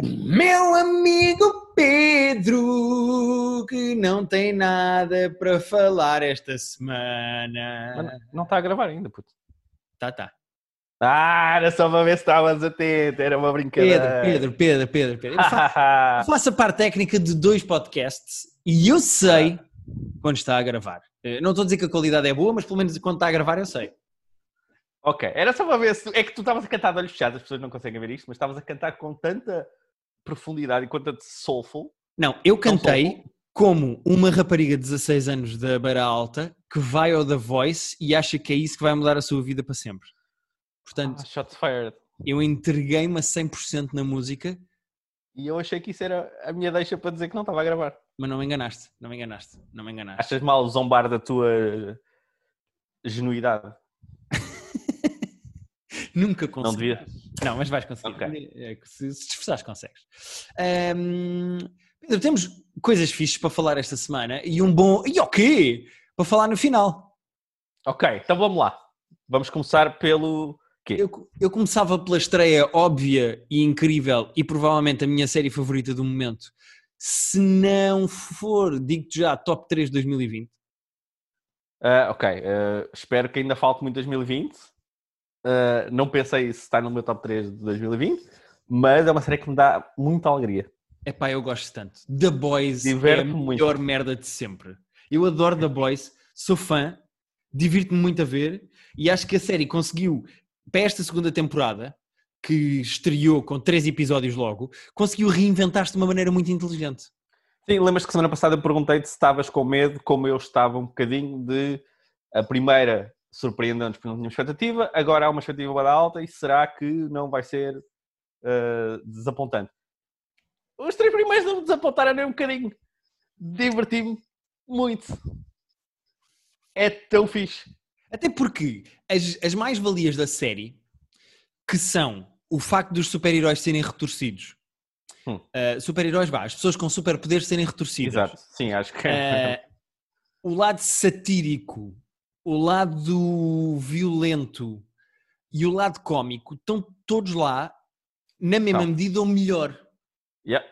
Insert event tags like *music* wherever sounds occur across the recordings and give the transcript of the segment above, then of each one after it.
O meu amigo Pedro, que não tem nada para falar esta semana. Mas não está a gravar ainda, puto. Tá, tá. Ah, era só para ver se estavas atento, era uma brincadeira. Pedro, Pedro, Pedro, Pedro, Pedro. Eu faço, *laughs* eu faço a parte técnica de dois podcasts e eu sei quando está a gravar. Eh, Não estou a dizer que a qualidade é boa, mas pelo menos quando está a gravar eu sei. Ok, era só para ver se. É que tu estavas a cantar de olhos fechados, as pessoas não conseguem ver isto, mas estavas a cantar com tanta profundidade e com tanto soulful. Não, eu cantei como uma rapariga de 16 anos da Beira Alta que vai ao The Voice e acha que é isso que vai mudar a sua vida para sempre. Portanto, Ah, shots fired. eu entreguei-me a 100% na música, E eu achei que isso era a minha deixa para dizer que não estava a gravar. mas não me enganaste, não me enganaste, não me enganaste. Achas mal zombar da tua genuidade? Nunca Não consegui. devia? Não, mas vais conseguir. Ok. É Se, se te esforçares, consegues. Ahm, Pedro, temos coisas fixes para falar esta semana e um bom. E o quê? Para falar no final. Ok, então vamos lá. Vamos começar pelo. quê? Eu, eu começava pela estreia óbvia e incrível e provavelmente a minha série favorita do momento. Se não for, digo-te já, top 3 de 2020. Ah, ok, ah, espero que ainda falte muito 2020. Ah, não pensei se está no meu top 3 de 2020, mas é uma série que me dá muita alegria. Epá, eu gosto tanto. The Boys é a muito. melhor merda de sempre. Eu adoro The Boys, sou fã, divirto-me muito a ver e acho que a série conseguiu, para esta segunda temporada, que estreou com três episódios logo, conseguiu reinventar-se de uma maneira muito inteligente. Sim, lembras que semana passada eu perguntei-te se estavas com medo, como eu estava um bocadinho de a primeira surpreendente porque não tinha expectativa, agora há uma expectativa alta e será que não vai ser ah, desapontante? Os três primeiros não me desapontaram nem um bocadinho. Diverti-me muito. É tão fixe. Até porque as, as mais-valias da série, que são o facto dos super-heróis serem retorcidos, Hum. uh, super-heróis, vá, as pessoas com superpoderes serem retorcidas, Exato. Sim, acho que Uh, o lado satírico, o lado violento e o lado cómico estão todos lá na mesma Estão. medida ou melhor. Yeah.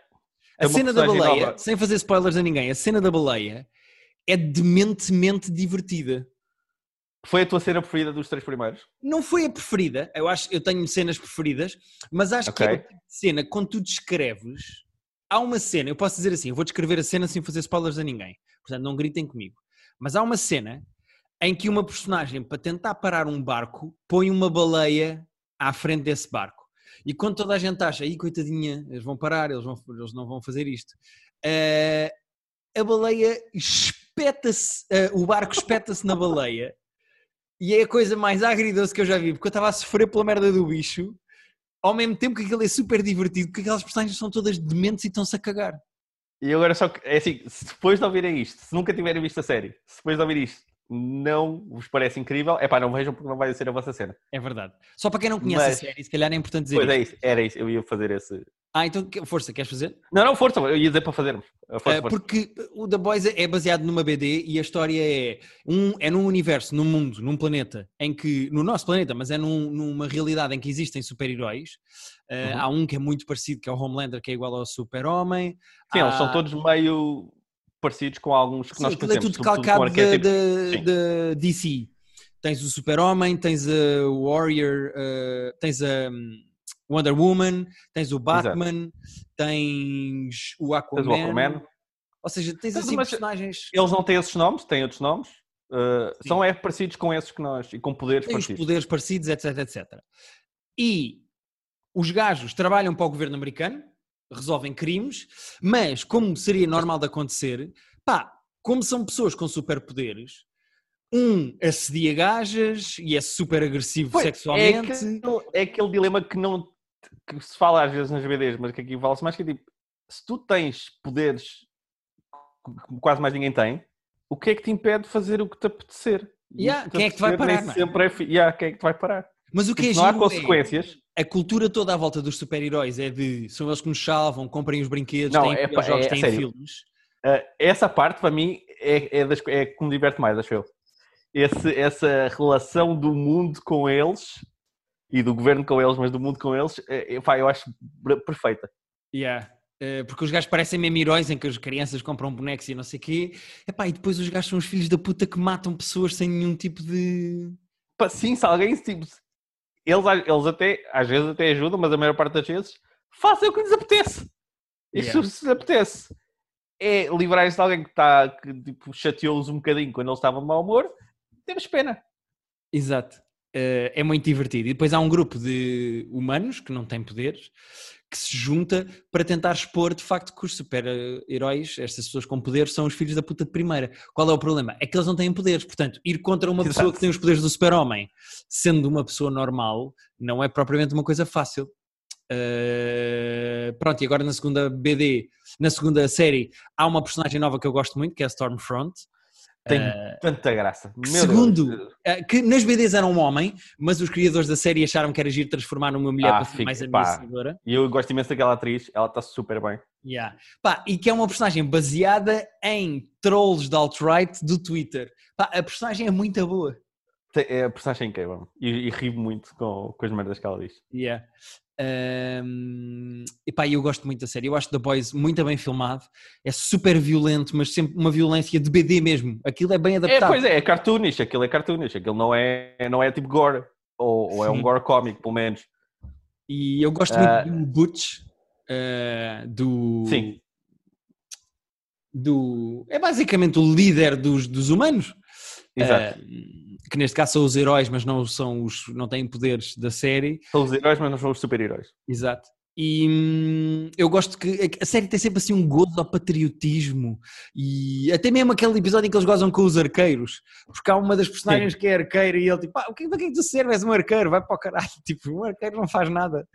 A É cena da baleia, nova. sem fazer spoilers a ninguém, a cena da baleia é dementemente divertida. Foi a tua cena preferida dos três primeiros? Não foi a preferida, eu acho eu tenho cenas preferidas, mas acho que é o tipo cena quando tu descreves. Há uma cena, eu posso dizer assim, eu vou descrever a cena sem fazer spoilers a ninguém, portanto não gritem comigo. Mas há uma cena em que uma personagem, para tentar parar um barco, põe uma baleia à frente desse barco. E quando toda a gente acha, aí coitadinha, eles vão parar, eles, vão, eles não vão fazer isto, eh, a baleia espeta-se, eh, o barco espeta-se na baleia e é a coisa mais agridoce que eu já vi, porque eu estava a sofrer pela merda do bicho, ao mesmo tempo que aquilo é super divertido, porque aquelas personagens são todas dementes e estão-se a cagar. E agora só que, é assim, depois de ouvirem isto, se nunca tiverem visto a série, depois de ouvir isto não vos parece incrível, é pá, não vejam porque não vai ser a vossa cena. É verdade. Só para quem não conhece Mas- a série, se calhar é importante dizer Pois é isto. isso, era isso, eu ia fazer esse. Ah, então, força, queres fazer? Não, não, força, eu ia dizer para fazermos. Força, Eh, força. porque o The Boys é baseado numa BD e a história é, um, é num universo, num mundo, num planeta, em que, no nosso planeta, mas é num- numa realidade em que existem super-heróis. Uhum. Há um que é muito parecido, que é o Homelander, que é igual ao Super-Homem. Sim, eles Há- são todos meio parecidos com alguns que Sim, nós aquilo é conhecemos. tudo calcado da, da DC. Tens o Super-Homem, tens a Warrior, eh, tens a hum, Wonder Woman, tens o Batman, tens o Aquaman. Tens o Aquaman. Ou seja, tens Mas- assim personagens. Eles não têm esses nomes, têm outros nomes. uh, são é parecidos com esses que nós e com poderes têm os parecidos. poderes parecidos, etc, etc. E os gajos trabalham para o governo americano, resolvem crimes, mas como seria normal de acontecer, pá, como são pessoas com superpoderes, um assedia gajas e é super agressivo Pois, sexualmente. É aquele, é aquele dilema que não que se fala às vezes nas BDs, mas que aqui fala-se mais que é tipo, se tu tens poderes que quase mais ninguém tem, o que é que te impede de fazer o que te apetecer? E Yeah, quem é que te vai parar, é? Sempre é yeah, quem é que te vai parar? Mas o que é Tipo, não há é- consequências. A cultura toda à volta dos super-heróis é de são eles que nos salvam, comprem os brinquedos, Não, têm é pá, jogos, é- têm filmes. Uh, essa parte, para mim, é, é, das, é que me diverte mais, acho eu. Esse, essa relação do mundo com eles e do governo com eles, mas do mundo com eles, é, é, pá, eu acho per- perfeita. Yeah. Uh, porque os gajos parecem mesmo heróis em que as crianças compram bonecos e não sei o quê. Epá, e depois os gajos são os filhos da puta que matam pessoas sem nenhum tipo de. Pá, sim, se alguém tipo, eles, eles até, às vezes até ajudam, mas a maior parte das vezes façam o que lhes apetece. Isso yeah. se lhes apetece é livrar-se de alguém que está que tipo, chateou-os um bocadinho quando eles estavam de mau humor, temos pena. Exato. Uh, é muito divertido. E depois há um grupo de humanos que não têm poderes que se junta para tentar expor de facto que os super-heróis, estas pessoas com poderes, são os filhos da puta de primeira. Qual é o problema? É que eles não têm poderes. Portanto, ir contra uma Exato. pessoa que tem os poderes do super-homem, sendo uma pessoa normal, não é propriamente uma coisa fácil. Uh, pronto, e agora na segunda BD, na segunda série, há uma personagem nova que eu gosto muito, que é a Stormfront. Tem uh, tanta graça. Meu segundo, uh, que nas BDs era um homem, mas os criadores da série acharam que era giro transformar numa mulher ah, para mais ameaçadora. E eu gosto imenso daquela atriz, ela está super bem. Yeah. Pá, e que é uma personagem baseada em trolls de alt-right do Twitter. Pá, a personagem é muito boa. É a personagem incrível e, e ri muito com, com as merdas que ela diz. Yeah. Um, epá, eu gosto muito da série. Eu acho The Boys muito bem filmado. É super violento, mas sempre uma violência de BD mesmo. Aquilo é bem adaptado. É, pois é, é cartoonish. Aquilo é cartoonish. Aquilo não é, não é tipo gore. Ou, ou é um gore cómico, pelo menos. E eu gosto muito ah. do Butch. Uh, do. Sim. Do. É basicamente o líder dos, dos humanos. Exato. Uh, que neste caso são os heróis, mas não são os não têm poderes da série. São os heróis, mas não são os super-heróis. Exato. E hum, eu gosto que a série tem sempre assim um gozo ao patriotismo e até mesmo aquele episódio em que eles gozam com os arqueiros, porque há uma das personagens Sim. que é arqueira e ele tipo, ah, o que, para que é que tu serves? És um arqueiro, vai para o caralho, *laughs* tipo, um arqueiro não faz nada.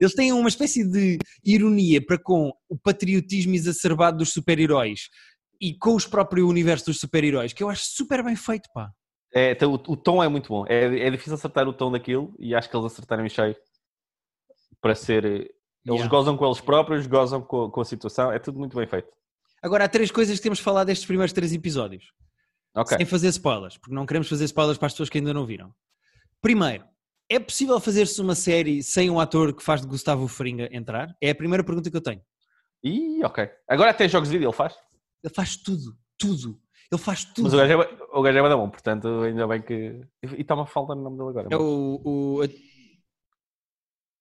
Eles têm uma espécie de ironia para com o patriotismo exacerbado dos super-heróis e com os próprios universos dos super-heróis, que eu acho super bem feito, pá. É, então, o, o, tom é muito bom. É, é difícil acertar o tom daquilo e acho que eles acertaram em cheio para ser. Eles yeah. gozam com eles próprios, gozam com, com, a situação, é tudo muito bem feito. Agora, há três coisas que temos de falar destes primeiros três episódios. Okay. Sem fazer spoilers, porque não queremos fazer spoilers para as pessoas que ainda não viram. Primeiro, é possível fazer-se uma série sem um ator que faz de Gustavo Fringa entrar? É a primeira pergunta que eu tenho. Ih, ok. Agora até jogos de vídeo ele faz? Ele faz tudo, tudo. Ele faz tudo. Mas o gajo é, o gajo é bom, portanto, ainda bem que. E está-me a falta no nome dele agora. É o. o...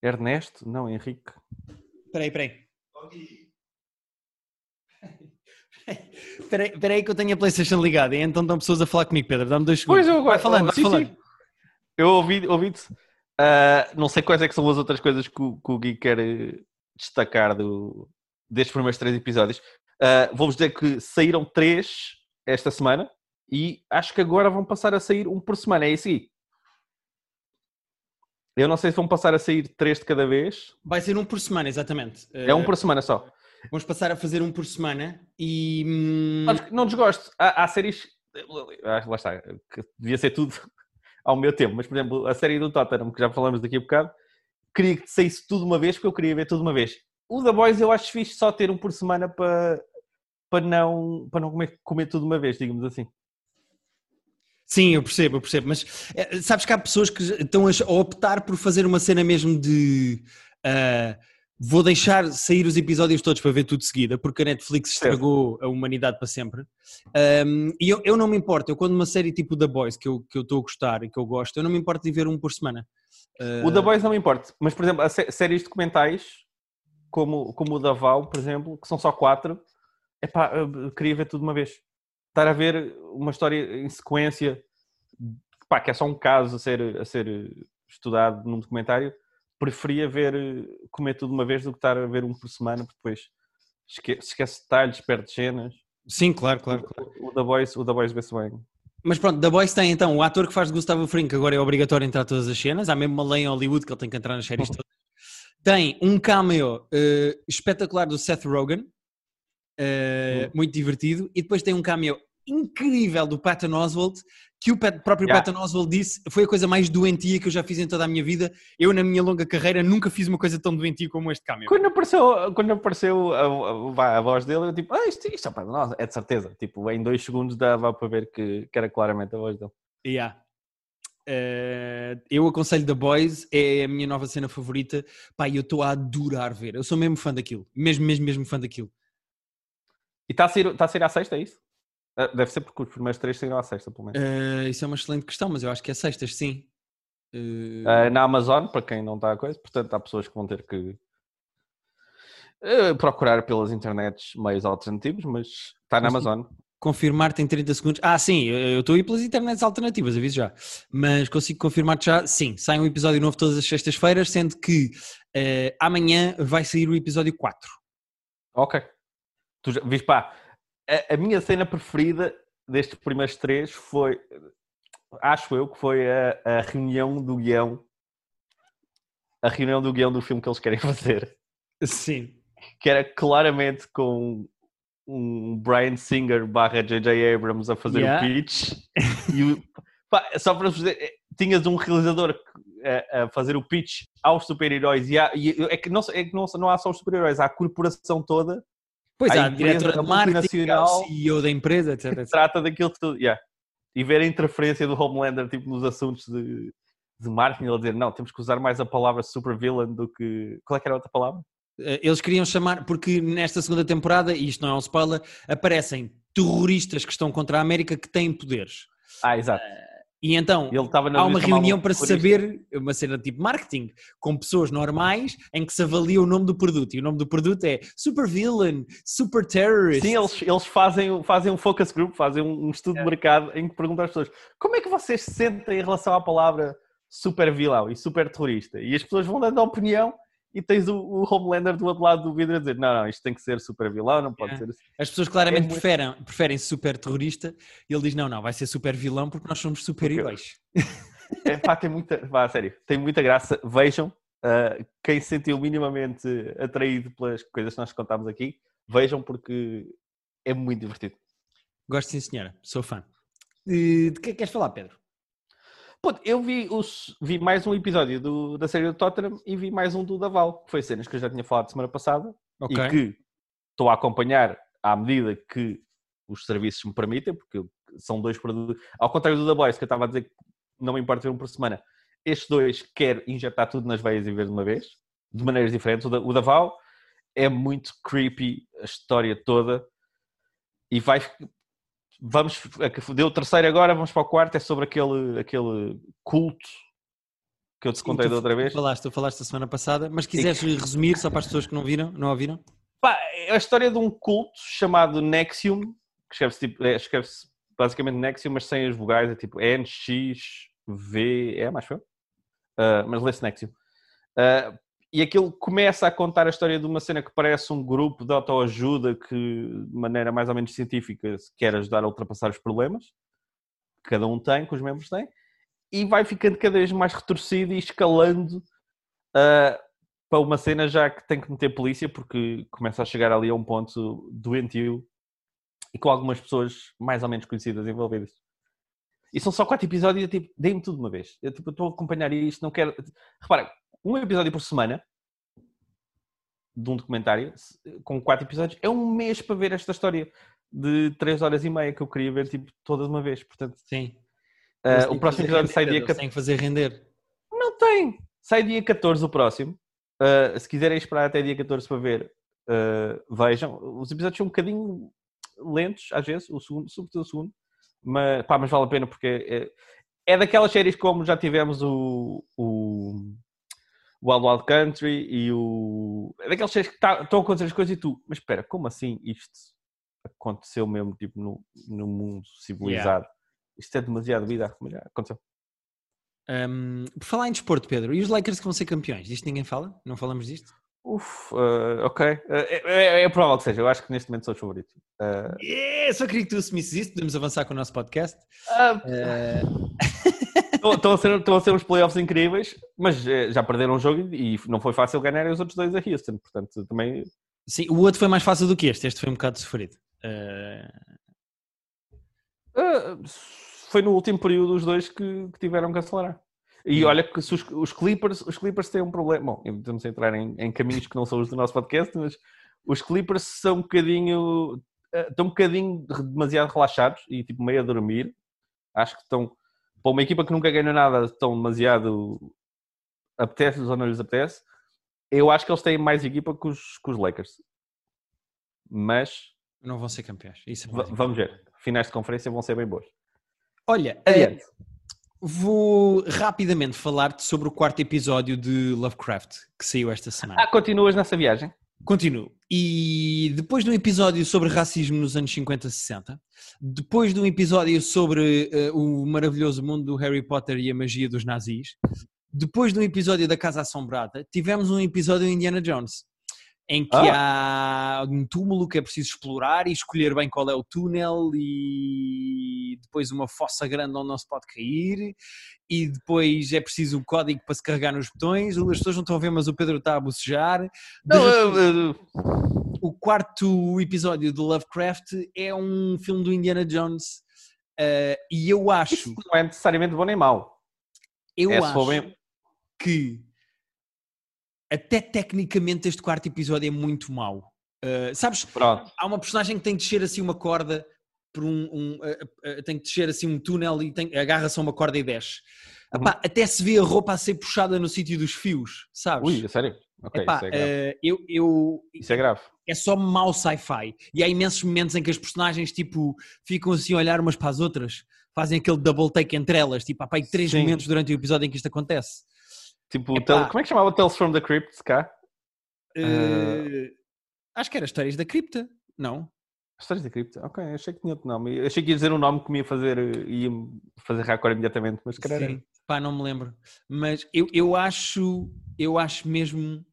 Ernesto? Não, Henrique. Espera aí, espera aí. Espera aí que eu tenho a Playstation ligada e então estão pessoas a falar comigo, Pedro. Dá-me dois segundos. Pois eu vai falando, vai sim, falando. Sim. Eu ouvi, ouvi-te. Uh, não sei quais é que são as outras coisas que o, que o Gui quer eh, destacar do, destes primeiros três episódios. Uh, Vou-vos dizer que saíram três esta semana e acho que agora vão passar a sair um por semana. É isso aí. Eu não sei se vão passar a sair três de cada vez. Vai ser um por semana, exatamente. É um por semana só. Vamos passar a fazer um por semana e. Hum, não desgosto. Há, há séries. Ah, lá está, que devia ser tudo *laughs* ao meu tempo, mas por exemplo, a série do Tottenham, que já falamos daqui a bocado, queria que saísse tudo uma vez, porque eu queria ver tudo uma vez. O The Boys eu acho fixe só ter um por semana para, para não, para não comer, comer tudo uma vez, digamos assim. Sim, eu percebo, eu percebo, mas é, sabes que há pessoas que estão a optar por fazer uma cena mesmo de uh, vou deixar sair os episódios todos para ver tudo de seguida, porque a Netflix estragou a humanidade para sempre. Um, e eu, eu não me importo, eu quando uma série tipo The Boys que eu estou que eu a gostar e que eu gosto, eu não me importo de ver um por semana. Uh... O The Boys não me importa, mas por exemplo, séries documentais como, como o da Val, por exemplo, que são só quatro, epá, eu queria ver tudo de uma vez. Estar a ver uma história em sequência, pá, que é só um caso a ser, a ser estudado num documentário, preferia ver, comer tudo de uma vez do que estar a ver um por semana, porque depois esquece, esquece detalhes, perde cenas. Sim, claro, claro. claro. O, o The Boys, o The Boys vê-se bem. Mas pronto, The Boys tem então o ator que faz de Gustavo Fring, que agora é obrigatório entrar todas as cenas. Há mesmo uma lei em Hollywood que ele tem que entrar nas séries todas. *laughs* Tem um cameo uh, espetacular do Seth Rogen, uh, muito divertido, e depois tem um cameo incrível do Patton Oswalt, que o Pat, próprio yeah. Patton Oswalt disse foi a coisa mais doentia que eu já fiz em toda a minha vida. Eu, na minha longa carreira, nunca fiz uma coisa tão doentia como este cameo. Quando apareceu, quando apareceu a, a, a voz dele, eu tipo, ah, isto, isto é Patton Oswalt, é de certeza. Tipo, em dois segundos dava para ver que, que era claramente a voz dele. Yeah. Uh, eu aconselho The Boys, é a minha nova cena favorita. Pá, eu estou a adorar ver. Eu sou mesmo fã daquilo. Mesmo, mesmo, mesmo fã daquilo. E está a sair, está a sair à sexta, é isso? Uh, deve ser porque os primeiros três saíram à sexta, pelo menos. Uh, isso é uma excelente questão, mas eu acho que é sextas, sim. na Amazon, para quem não está a coisa, portanto há pessoas que vão ter que procurar pelas internets meios alternativos, mas está na Amazon confirmar-te em 30 segundos. Ah, sim, eu estou aí pelas internets alternativas, aviso já. Mas consigo confirmar-te já, sim, sai um episódio novo todas as sextas-feiras, sendo que uh, amanhã vai sair o episódio 4. Ok. Tu já, viste, pá, a, a, minha cena preferida destes primeiros três foi, acho eu, que foi a, a reunião do guião. A reunião do guião do filme que eles querem *laughs* fazer. Sim. Que era claramente com um Brian Singer barra J.J. Abrams a fazer yeah. o pitch *laughs* e o, pá, só para dizer, eh, tinhas um realizador a, a fazer o pitch aos super-heróis e, e, é que, não, é que não, não há só os super-heróis, há a corporação toda Pois há, a diretora de marketing, o CEO da empresa, etc. etc. *laughs* Trata daquilo tudo, yeah. E ver a interferência do Homelander tipo, nos assuntos de, de marketing, ele dizer, não, temos que usar mais a palavra super villain do que... Qual é que era a outra palavra? Eh, eles queriam chamar, porque nesta segunda temporada, e isto não é um spoiler, aparecem terroristas que estão contra a América que têm poderes. Ah, exato. E então há uma reunião para se saber, uma cena tipo marketing, com pessoas normais em que se avalia o nome do produto. E o nome do produto é Super Villain, Super Terrorist. Sim, eles, eles fazem, fazem um focus group, fazem um estudo é. de mercado em que perguntam às pessoas como é que vocês se sentem em relação à palavra super vilão e super terrorista. E as pessoas vão dando a opinião e tens o, o, Homelander do outro lado do vidro a dizer: não, não, isto tem que ser super vilão, não pode é. ser assim. As pessoas claramente é preferem, muito... preferem super terrorista e ele diz: não, não, vai ser super vilão porque nós somos super heróis. É pá, tem muita, pá, sério, tem muita graça. Vejam, uh, quem se sentiu minimamente atraído pelas coisas que nós contámos aqui, vejam porque é muito divertido. Gosto sim, senhora, sou fã. De, de que é que queres falar, Pedro? Pô, eu vi, os, vi mais um episódio do, da série do Tottenham e vi mais um do Daval, que foi cenas que eu já tinha falado semana passada okay. e que estou a acompanhar à medida que os serviços me permitem, porque são dois produtos. Ao contrário do The Boys, que eu estava a dizer que não me importa ver um por semana, estes dois quero injetar tudo nas veias e ver de uma vez, de maneiras diferentes. O, da, o Daval é muito creepy, a história toda, e vai, vamos, deu o terceiro agora, vamos para o quarto, é sobre aquele, aquele culto que eu te contei da outra vez. Tu falaste, tu falaste a semana passada, mas quiseres e... resumir só para as pessoas que não viram, não ouviram? Pá, é a história de um culto chamado Nexium, que escreve-se tipo, é, escreve basicamente Nexium, mas sem as vogais, é tipo N, X, V, é mais foi? Uh, mas lê-se Nexium. Uh, e aquilo começa a contar a história de uma cena que parece um grupo de autoajuda que, de maneira mais ou menos científica, quer ajudar a ultrapassar os problemas que cada um tem, que os membros têm, e vai ficando cada vez mais retorcido e escalando uh, para uma cena já que tem que meter polícia, porque começa a chegar ali a um ponto doentio e com algumas pessoas mais ou menos conhecidas envolvidas. E são só quatro episódios e tipo, dei-me tudo de uma vez. Eu tipo, estou a acompanhar isto, não quero. Repara, um episódio por semana de um documentário com quatro episódios é um mês para ver esta história de três horas e meia que eu queria ver tipo toda de uma vez. Portanto, sim. Uh, o próximo episódio render, sai dia 14. Tem que fazer render. Não tem. Sai dia 14 o próximo. Uh, se quiserem esperar até dia 14 para ver, uh, vejam. Os episódios são um bocadinho lentos, às vezes, o segundo, sobretudo o segundo, mas, pá, mas vale a pena porque é, é daquelas séries como já tivemos o, o Wild Wild Country e o. É daqueles séries que tá, estão a acontecer as coisas e tu, mas espera, como assim isto aconteceu mesmo tipo, no, no mundo civilizado? Yeah. Isto é demasiado vida, mas já aconteceu. Um, por falar em desporto, Pedro, e os Lakers que vão ser campeões? Disto ninguém fala? Não falamos disto? Uf, uh, ok. Uh, é, é, é, provável que seja. Eu acho que neste momento sou os favoritos. Uh... Yeah, só queria que tu assumisse isso. Podemos avançar com o nosso podcast. *laughs* Estão a, ser, a ser uns playoffs incríveis, mas eh, já perderam um jogo e não foi fácil ganhar os outros dois a Houston. Portanto, também. Sim, o outro foi mais fácil do que este. Este foi um bocado sofrido. Uh... Uh, foi no último período os dois que, que tiveram que acelerar. E olha que os, os, Clippers, os Clippers têm um problema. Bom, estamos a entrar em, em, caminhos que não são os do nosso podcast, mas os Clippers são um bocadinho. Estão um bocadinho demasiado relaxados e tipo meio a dormir. Acho que estão para uma equipa que nunca ganhou nada tão demasiado apetece ou não lhes apetece, eu acho que eles têm mais equipa que os, que os Lakers. Mas Não vão ser campeões. É vamos ver. Finais de conferência vão ser bem boas. Olha, eh, Adiante. vou rapidamente falar-te sobre o quarto episódio de Lovecraft que saiu esta semana. Ah, continuas nessa viagem? Continuo. E depois de um episódio sobre racismo nos anos 50 60, depois de um episódio sobre eh, o maravilhoso mundo do Harry Potter e a magia dos nazis, depois de um episódio da Casa Assombrada, tivemos um episódio Indiana Jones, em que há um túmulo que é preciso explorar e escolher bem qual é o túnel e depois uma fossa grande onde não se pode cair e depois é preciso o código para se carregar nos botões. As pessoas não estão a ver, mas o Pedro está a bocejar. De Não, eu- eu- o quarto episódio do Lovecraft é um filme do Indiana Jones eh, e eu acho, isso não é necessariamente bom nem mau. eu é, acho que até tecnicamente este quarto episódio é muito mau. Eh, sabes, Pronto. há uma personagem que tem de descer assim uma corda por um, um, eh, eh, tem que descer assim um túnel e tem- agarra-se a uma corda e desce. Uhum. Epá, até se vê a roupa a ser puxada no sítio dos fios, sabes? Ui, a sério? Ok, Epá, isso é grave. eh, eu, eu, Isso é grave. é só mau sci-fi. E há imensos momentos em que as personagens tipo, ficam assim a olhar umas para as outras, fazem aquele double take entre elas. Tipo, há pá, três Sim. momentos durante o episódio em que isto acontece. Tipo, tel- como é que chamava Tales from the Crypt cá? Eh, acho que era Histórias da Cripta, não? Histórias da Cripta? Ok, achei que tinha outro nome. Achei que ia dizer um nome que me ia fazer, eh, ia fazer racor imediatamente, mas calhar. Sim, pá, não me lembro. Mas eu, eu acho, eu acho mesmo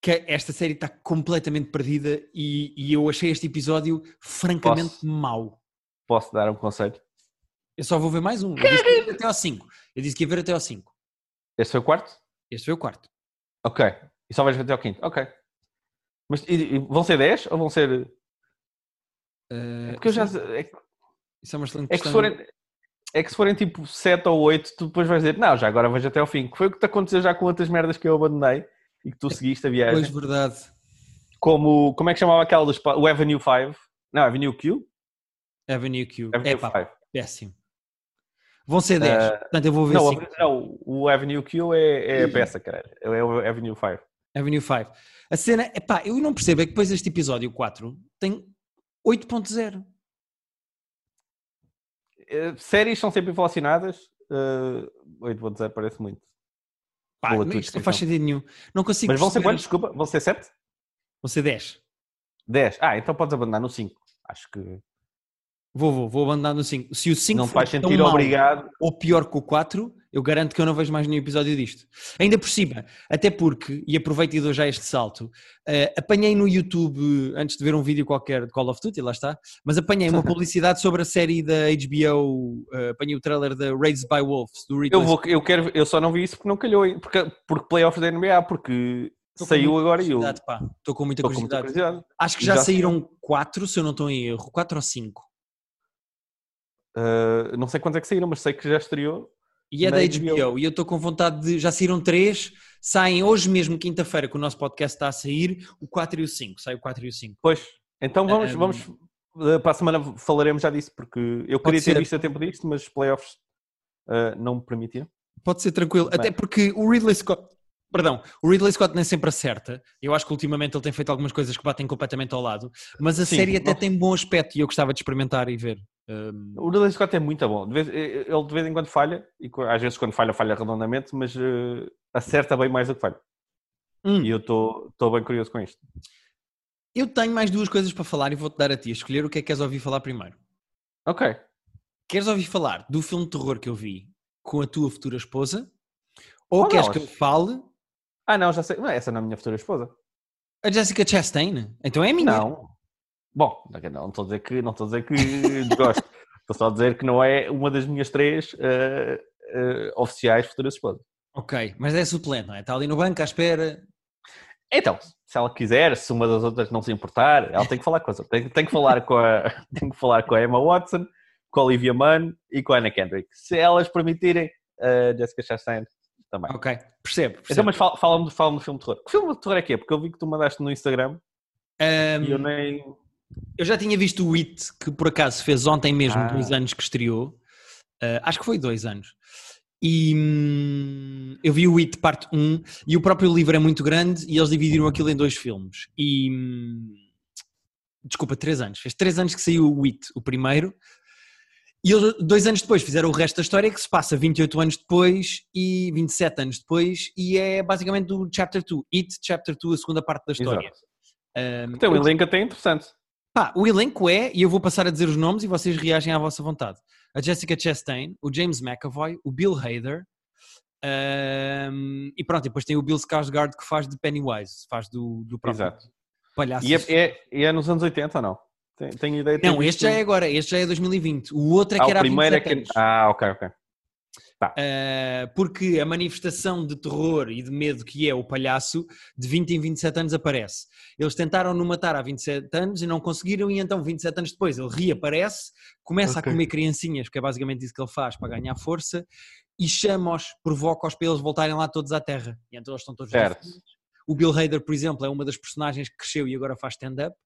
que esta série está completamente perdida e, e eu achei este episódio francamente Posso? mau. Posso dar um conselho? Eu só vou ver mais um. Eu disse que ia ver até ao 5. Eu disse que ia ver até ao 5. Este foi o quarto? Este foi o quarto. Ok. E só vais até ao quinto? Ok. Mas e- e vão ser 10 ou vão ser. Eh, Porque eu já. isso- É que, Isso é uma excelente é que questão. forem. É que se forem tipo 7 ou 8, tu depois vais dizer, não, já agora vejo até ao fim. Que foi o que te aconteceu já com outras merdas que eu abandonei e que tu seguiste a viagem. Pois, verdade. Como, como é que chamava aquela dos. O Avenue 5? Não, Avenue Q? Avenue Q. Avenue É pá, 5. péssimo. Vão ser 10. Eh, Portanto, eu vou ver Não, 5. não, o Avenue Q é, é a peça, caralho. É o Avenue 5. Avenue 5. A cena, epá, eu não percebo é que depois este episódio 4 tem 8.0. Eh, Séries são sempre inflacionadas. Uh, 8.0 parece muito. Pá, tua isto não faz descrição. sentido nenhum. Não consigo Mas vão ser quantos? Desculpa, vão ser 7? Vão ser 10. 10. Ah, então podes abandonar no 5. Acho que Vou, vou, vou abandonar no 5. Se o 5 não for faz mau obrigado. ou pior que o 4, eu garanto que eu não vejo mais nenhum episódio disto. Ainda por cima, até porque, e aproveito e dou já este salto, eh, apanhei no YouTube, antes de ver um vídeo qualquer de Call of Duty, lá está, mas apanhei uma *laughs* publicidade sobre a série da HBO, eh, apanhei o trailer da Raised by Wolves, do Ridley Eu, vou, eu, quero, eu só não vi isso porque não calhou. Porque, porque playoffs da NBA, porque Estou saiu agora e eu curiosidade. Estou com muita estou com muita curiosidade. curiosidade. Acho que já, já saíram 4, se eu não estou em erro, 4 ou 5. Uh, não sei quantos é que saíram, mas sei que já estreou. E é da HBO. HBO. E eu estou com vontade de. Já saíram 3, saem hoje mesmo, quinta-feira, que o nosso podcast está a sair, o 4 e o 5. Sai o 4 e o 5. Pois, então vamos, Um, vamos uh, para a semana falaremos já disso, porque eu Pode queria ter ser. visto a tempo disto, mas os playoffs uh, não me permitiram. Pode ser tranquilo. Bem. Até porque o Ridley Scott. Perdão, o Ridley Scott nem sempre acerta. Eu acho que ultimamente ele tem feito algumas coisas que batem completamente ao lado. Mas a Sim, série até não- tem bom aspecto e eu gostava de experimentar e ver. Um, O Ridley Scott é muito bom. De vez- ele de vez em quando falha, e às vezes quando falha, falha redondamente, mas uh, acerta bem mais do que falha. hum. E eu estou bem curioso com isto. Eu tenho mais duas coisas para falar e vou-te dar a ti a escolher o que é que queres ouvir falar primeiro. Ok. Queres ouvir falar do filme de terror que eu vi com a tua futura esposa? Ou Qual queres delas? que eu fale Ah, não, já sei. Não, essa não é a minha futura esposa. a Jessica Chastain? Então é a minha. Não. Bom, não estou a dizer que não estou a dizer que *laughs* desgosto. Estou só a dizer que não é uma das minhas três uh, uh, oficiais futuras esposas. Ok, mas é suplente, não é? Está ali no banco à espera. Então, se ela quiser, se uma das outras não se importar, ela tem que falar com as outras. Tem, tem que falar com a, *laughs* tem que falar com a Emma Watson, com a Olivia Munn e com a Anna Kendrick. Se elas permitirem, a Jessica Chastain também. Ok, percebo. percebo. Então, mas fala- fala-me fala do filme de terror. Que filme de terror é que é? Porque eu vi que tu mandaste no Instagram Um, e eu nem... Eu já tinha visto o It, que por acaso fez ontem mesmo, Ah. dois anos que estreou. Uh, acho que foi dois anos. E hum, eu vi o It parte 1 e o próprio livro é muito grande e eles dividiram aquilo em dois filmes. E hum, desculpa, três anos. Fez três anos que saiu o It, o primeiro. E eles, dois anos depois, fizeram o resto da história que se passa 28 anos depois e 27 anos depois e é basicamente do Chapter 2. It, Chapter 2, a segunda parte da história. Um, então, o elenco até é interessante. Pá, o elenco é, e eu vou passar a dizer os nomes e vocês reagem à vossa vontade a Jessica Chastain, o James McAvoy, o Bill Hader, um, e pronto, depois tem o Bill Skarsgård que faz de Pennywise, faz do, do próprio Exato. palhaço. E é, é, é, nos anos 80 ou não? Tenho, tenho ideia de Não, este já é agora, este já é 2020. O outro é ah, que era o primeiro é que... Ah, ok, ok. Tá. Uh, porque a manifestação de terror e de medo que é o palhaço, de 20 em 27 anos aparece. Eles tentaram no matar há 27 anos e não conseguiram, e então 27 anos depois ele reaparece, começa okay. a comer criancinhas, que é basicamente isso que ele faz para ganhar força, e chama-os, provoca-os para eles voltarem lá todos à Terra. E então eles estão todos certo. O Bill Hader, por exemplo, é uma das personagens que cresceu e agora faz stand-up.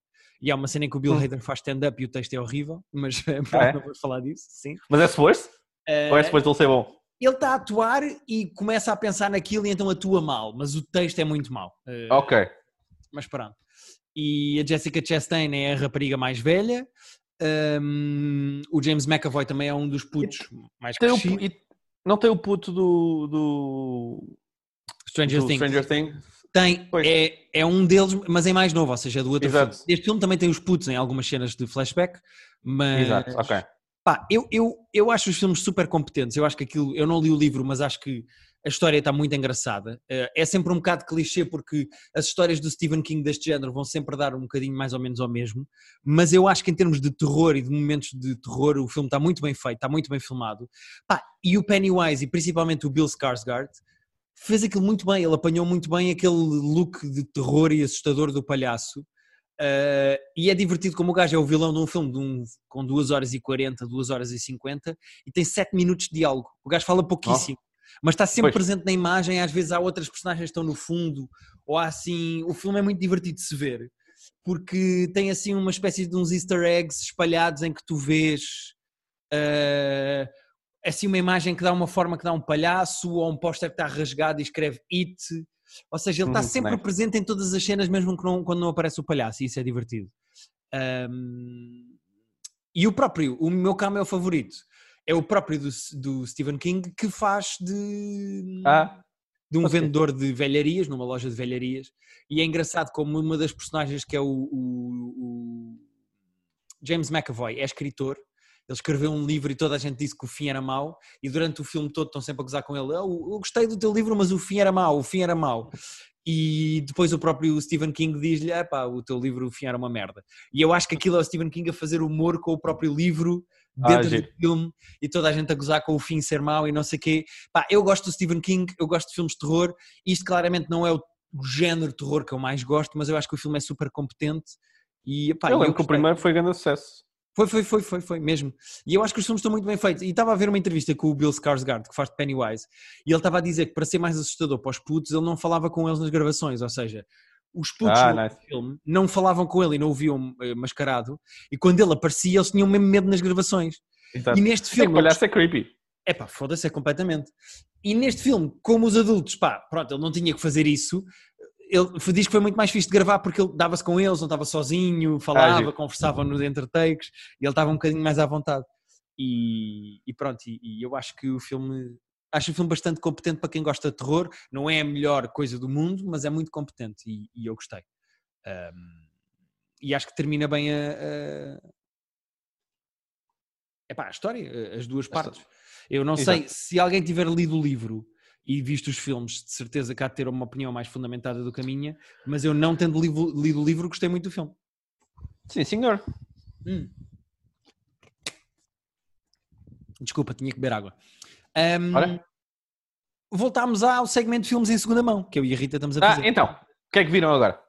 E há uma cena em que o Bill hum. Hader faz stand-up e o texto é horrível, mas *laughs* ah, é? não vou falar disso, sim. Mas é suposto? Uh, Ou é suposto ele ser bom? Ele está a atuar e começa a pensar naquilo e então atua mal, mas o texto é muito mau. Uh, ok. Mas pronto. E a Jessica Chastain é a rapariga mais velha. Um, o James McAvoy também é um dos putos mais. O, não tem o puto do, do... Stranger, do Things. Stranger Things. Tem, é, é um deles, mas é mais novo, ou seja, é do outro Exato. filme. Este filme também tem os putos em algumas cenas de flashback, mas... Exato, ok. Pá, eu, eu, eu acho os filmes super competentes. Eu acho que aquilo. Eu não li o livro, mas acho que a história está muito engraçada. Eh, é sempre um bocado clichê, porque as histórias do Stephen King deste género vão sempre dar um bocadinho mais ou menos ao mesmo. Mas eu acho que em termos de terror e de momentos de terror, o filme está muito bem feito, está muito bem filmado. Pá, e o Pennywise e principalmente o Bill Skarsgård fez aquilo muito bem. Ele apanhou muito bem aquele look de terror e assustador do palhaço. Uh, e é divertido como o gajo é o vilão de um filme de um, com 2 horas e 40, 2 horas e 50 e tem 7 minutos de diálogo. O gajo fala pouquíssimo, oh. mas está sempre pois. presente na imagem. Às vezes há outras personagens que estão no fundo, ou há assim. O filme é muito divertido de se ver porque tem assim uma espécie de uns easter eggs espalhados em que tu vês. Uh, assim uma imagem que dá uma forma que dá um palhaço ou um póster que está rasgado e escreve It ou seja, ele está uhum, sempre presente em todas as cenas, mesmo não, quando não aparece o palhaço, e isso é divertido. Um, e o próprio, o meu cameo favorito é o próprio do, do Stephen King que faz de, ah, de um vendedor de velharias, numa loja de velharias. E é engraçado como uma das personagens que é o, o, o James McAvoy é escritor ele escreveu um livro e toda a gente disse que o fim era mau, e durante o filme todo estão sempre a gozar com ele: oh, Eu gostei do teu livro, mas o fim era mau, o fim era mau. E depois o próprio Stephen King diz-lhe: ah, pá, o teu livro, o fim era uma merda. E eu acho que aquilo é o Stephen King a fazer humor com o próprio livro dentro ah, do filme e toda a gente a gozar com o fim ser mau e não sei o quê. Pá, eu gosto do Stephen King, eu gosto de filmes de terror. Isto claramente não é o género de terror que eu mais gosto, mas eu acho que o filme é super competente. E, pá, eu lembro que o primeiro foi grande sucesso. Foi, foi, foi, foi, foi mesmo. E eu acho que os filmes estão muito bem feitos. E estava a ver uma entrevista com o Bill Skarsgård, que faz de Pennywise, e ele estava a dizer que para ser mais assustador para os putos, ele não falava com eles nas gravações, ou seja, os putos ah, no filme não falavam com ele e não o viam uh, mascarado, e quando ele aparecia, eles tinham mesmo medo nas gravações. Exato. E neste filme. É que é creepy. É pá, foda-se, é completamente. E neste filme, como os adultos, pá, pronto, ele não tinha que fazer isso, ele diz que foi muito mais fixe de gravar porque ele dava-se com eles, não estava sozinho, falava, ah, conversava nos entretakes e ele estava um bocadinho mais à vontade. E, e pronto, e, e, eu acho que o filme acho o filme bastante competente para quem gosta de terror. Não é a melhor coisa do mundo, mas é muito competente e, e eu gostei. Um, e acho que termina bem a, a... Epá, a história, as duas partes. Eu não Exato. sei se alguém tiver lido o livro e visto os filmes, de certeza de ter uma opinião mais fundamentada do que a minha, mas eu não tendo lido, lido o livro, gostei muito do filme. Sim, senhor. Hum. Desculpa, tinha que beber água. Um, voltámos ao segmento de filmes em segunda mão, que eu e a Rita estamos a ah, fazer. Ah, então, o que é que viram agora?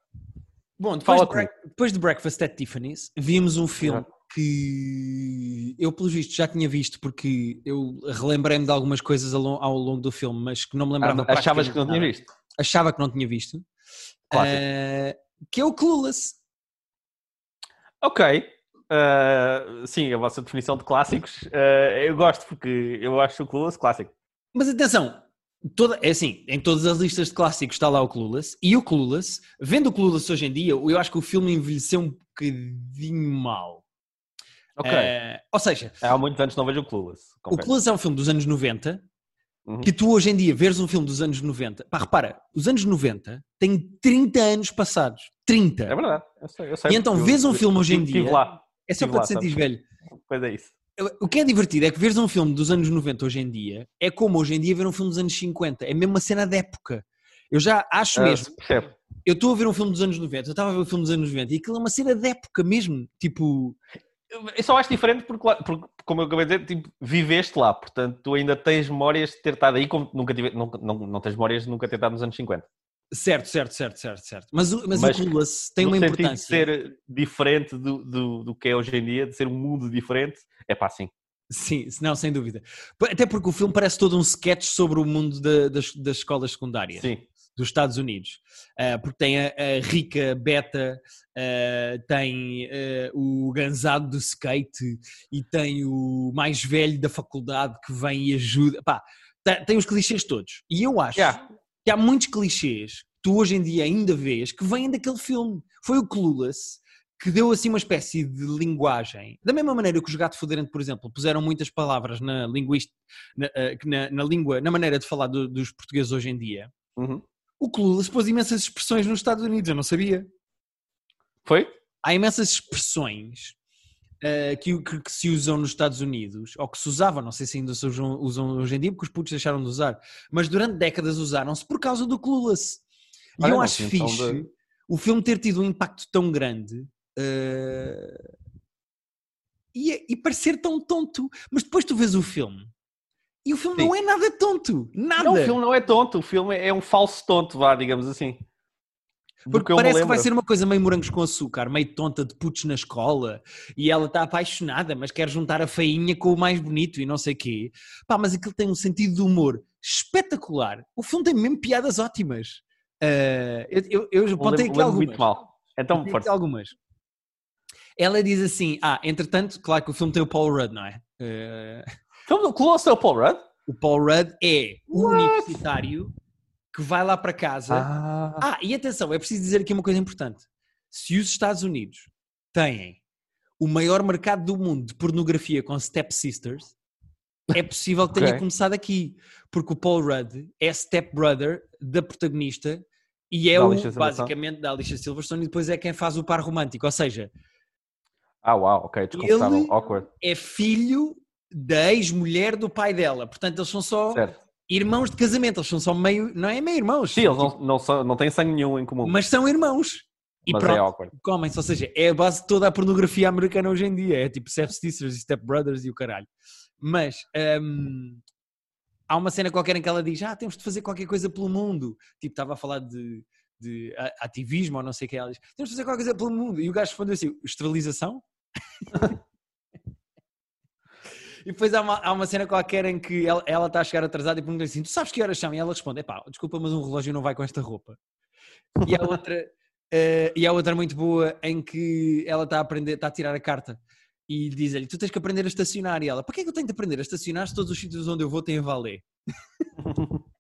Bom, depois, de, depois de Breakfast at Tiffany's, vimos um filme que eu, pelo visto, já tinha visto porque eu relembrei-me de algumas coisas ao, ao, longo do filme, mas que não me lembrava. Ah, achavas que não tinha visto? Achava que não tinha visto. Uh, que é o Clueless. Ok. Uh, sim, a vossa definição de clássicos, uh, eu gosto porque eu acho o Clueless clássico. Mas atenção, toda, é assim, em todas as listas de clássicos está lá o Clueless, e o Clueless, vendo o Clueless hoje em dia, eu acho que o filme envelheceu um bocadinho mal. Ok. Uh, ou seja, Há muitos anos não vejo o Clueless. o confesso. Clueless é um filme dos anos 90, Uhum. que tu hoje em dia veres um filme dos anos 90, pá, repara, os anos 90 têm 30 anos passados, 30. É verdade. Eu sei, eu sei E então vês um eu- filme hoje em dia- lá. É só para lá, te sentir velho. Pois é isso. O que é divertido é que veres um filme dos anos 90 hoje em dia é como hoje em dia ver um filme dos anos 50. É mesmo uma cena de época. Eu já acho Ah, mesmo. percebe? Eu estou a ver um filme dos anos 90, eu estava a ver um filme dos anos 90 e aquilo é uma cena de época mesmo. Tipo, Eu só acho diferente porque, porque, como eu acabei de dizer, tipo, viveste lá, portanto tu ainda tens memórias de ter estado aí, como nunca tive, nunca, não, não tens memórias de nunca ter estado nos anos 50. certo, certo, certo, certo, certo. Mas, mas, Mas Clueless tem uma importância. de ser diferente do, do, do que é hoje em dia, de ser um mundo diferente, é pá, sim. Sim, não, sem dúvida. Até porque o filme parece todo um sketch sobre o mundo da- das, das escolas secundárias. Sim. Dos Estados Unidos, Ah, porque tem a, a rica Beta, ah, tem ah, o ganzado do skate e tem o mais velho da faculdade que vem e ajuda. Pá, tem, os clichês todos. E eu acho Yeah. que há muitos clichês que tu hoje em dia ainda vês que vêm daquele filme. Foi o Clueless que deu assim uma espécie de linguagem. Da mesma maneira que os Gato Foderente, por exemplo, puseram muitas palavras na linguística, na, na- na língua, na maneira de falar do- dos portugueses hoje em dia. Uhum. O Clueless pôs imensas expressões nos Estados Unidos, eu não sabia. Foi? Há imensas expressões eh, que, que- que se usam nos Estados Unidos, ou que se usavam, não sei se ainda se usam, usam hoje em dia, porque os putos deixaram de usar, mas durante décadas usaram-se por causa do Clueless. E Olha, eu acho noção fixe de- o filme ter tido um impacto tão grande eh, e, e parecer tão tonto. Mas depois tu vês o filme e o filme Sim. não é nada tonto. Nada. Não, o filme não é tonto, o filme é um falso tonto, vá, digamos assim. Porque parece que vai ser uma coisa meio morangos com açúcar, meio tonta de putos na escola e ela está apaixonada, mas quer juntar a feinha com o mais bonito e não sei quê. Pá, mas aquilo tem um sentido de humor espetacular. O filme tem mesmo piadas ótimas. Ah, eu, eu, eu apontei aqui algumas. muito mal. Então, força. algumas. Ela diz assim: Ah, entretanto, claro que o filme tem o Paul Rudd, não é? Ah, Do Colosso é o Paul Rudd? o Paul Rudd é o What? universitário que vai lá para casa. Ah, Ah, e atenção, é preciso dizer aqui uma coisa importante. Se os Estados Unidos têm o maior mercado do mundo de pornografia com Step Sisters, é possível que tenha Ok. começado aqui. Porque o Paul Rudd é step brother da protagonista e é Da o, basicamente, da Alicia Silverstone e depois é quem faz o par romântico. Ou seja, ah, uau, ok, desconfortável, awkward. é filho da ex-mulher do pai dela. Portanto, eles são só Certo. irmãos de casamento. Eles são só meio... Não é meio irmãos. Sim, eles não, não, são, não têm sangue nenhum em comum, Mas são irmãos. E mas pronto. é comem-se, ou seja, é a base de toda a pornografia americana hoje em dia, é tipo Step Sisters e Step Brothers e o caralho. Mas hum, há uma cena qualquer em que ela diz: Ah, temos de fazer qualquer coisa pelo mundo. Tipo, estava a falar de, de ativismo ou não sei o que. Ela diz: Temos de fazer qualquer coisa pelo mundo. E o gajo respondeu assim: Esterilização? *laughs* E depois há uma, há uma cena qualquer em que ela, ela está a chegar atrasada e pergunta assim: Tu sabes que horas são? E ela responde: Epá, desculpa, mas um relógio não vai com esta roupa. E há outra, *laughs* eh, e há outra muito boa em que ela está a aprender, está a tirar a carta e diz-lhe: Tu tens que aprender a estacionar. E ela: Para que é que eu tenho de aprender a estacionar se todos os sítios onde eu vou têm a valer? *laughs*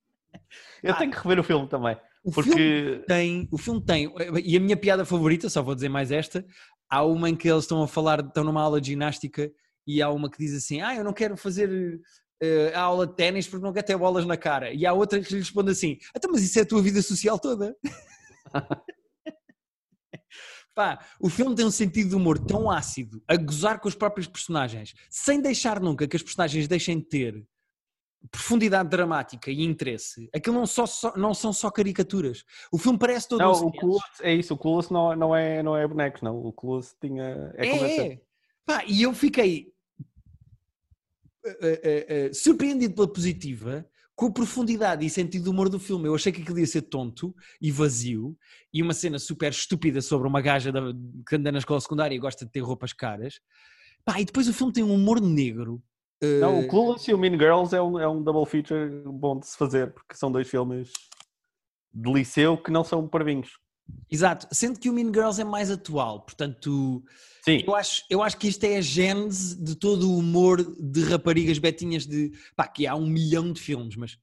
Eu Ah. tenho que rever o filme também, O filme porque tem, o filme tem, e a minha piada favorita, só vou dizer mais esta, há uma em que eles estão a falar, estão numa aula de ginástica e há uma que diz assim, ah, eu não quero fazer eh, a aula de ténis porque não quero ter bolas na cara. E há outra que lhe responde assim, então mas isso é a tua vida social toda? *laughs* Pá, o filme tem um sentido de humor tão ácido, a gozar com os próprios personagens, sem deixar nunca que as personagens deixem de ter profundidade dramática e interesse. Aquilo não, só, só- não são só caricaturas. O filme parece todo não, um o. Clueless é isso, o Clueless não, não, é, não é bonecos, não. O Clueless tinha. É, É, é. Pá, e eu fiquei eh, eh, eh, surpreendido pela positiva com a profundidade e sentido do humor do filme. Eu achei que aquilo ia ser tonto e vazio e uma cena super estúpida sobre uma gaja da- que anda na escola secundária e gosta de ter roupas caras. Pá, e depois o filme tem um humor negro. Não, o Clueless e o Mean Girls é um, é um double feature bom de se fazer, porque são dois filmes de liceu que não são parvinhos. Exato, sendo que o Mean Girls é mais atual, portanto, Sim, eu acho, eu acho que isto é a gênese de todo o humor de raparigas betinhas de, pá, que há um milhão de filmes, mas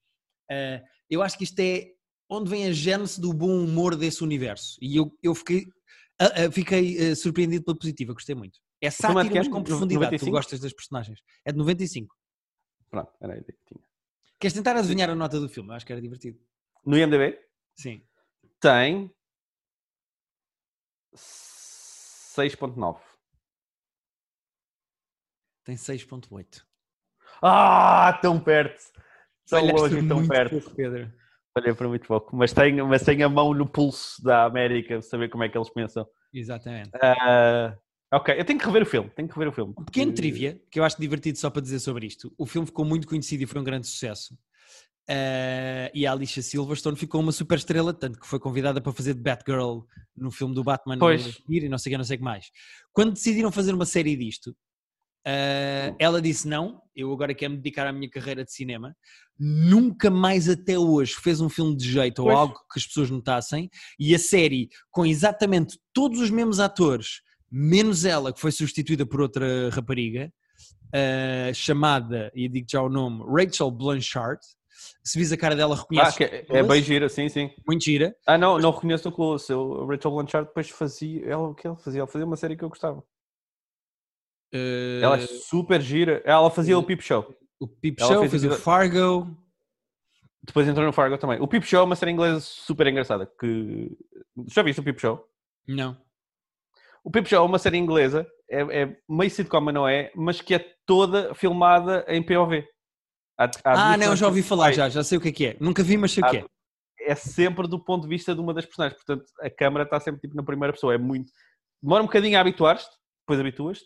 eh, eu acho que isto é onde vem a gênese do bom humor desse universo, e eu, eu fiquei, ah, ah, fiquei eh, surpreendido pela positiva, gostei muito. É de sátira, mas que com profundidade, tu 95? gostas das personagens. É de 95. pronto, era a ideia que tinha. Queres tentar adivinhar a nota do filme? Eu acho que era divertido. No IMDB Sim. tem 6.9. Tem 6.8. Ah, tão perto! Tão longe tão perto. pouco, Pedro. Olha, para muito pouco. Mas tenho, mas tenho a mão no pulso da América, saber como é que eles pensam. Exatamente. Ah, ok, eu tenho que rever o filme. Tenho que rever o filme. Um pequeno trivia, que eu acho divertido só para dizer sobre isto. O filme ficou muito conhecido e foi um grande sucesso. Eh, e a Alicia Silverstone ficou uma super estrela, tanto que foi convidada para fazer de Batgirl no filme do Batman Pois. e não sei o que, não sei o que mais. Quando decidiram fazer uma série disto, eh, ela disse não, eu agora quero me dedicar à minha carreira de cinema. Nunca mais até hoje fez um filme de jeito ou Pois. algo que as pessoas notassem. E a série, com exatamente todos os mesmos atores, menos ela, que foi substituída por outra rapariga, eh, chamada, e digo já o nome, Rachel Blanchard. Se vis a cara dela, Ah, reconheces. que é, é bem gira, sim, sim. Muito gira. Ah, não, não reconheço o. Eu, a Rachel Blanchard depois fazia. Ela, o que ela fazia? Ela fazia uma série que eu gostava. Eh, Ela é super gira. Ela fazia o Peep Show. o Peep ela Show, fez fez o Fargo. Depois entrou no Fargo também. O Peep Show é uma série inglesa super engraçada. Que... Já viste o Peep Show? Não. O Peep Show é uma série inglesa. É, é meio sitcom, mas não é. Mas que é toda filmada em POV. Há- há Ah, não, já ouvi falar, já, já sei o que é que é. Nunca vi, mas sei o Ah, que é. é sempre do ponto de vista de uma das personagens. Portanto, a câmara está sempre tipo na primeira pessoa. É muito. Demora um bocadinho a habituar-te, depois habituas-te.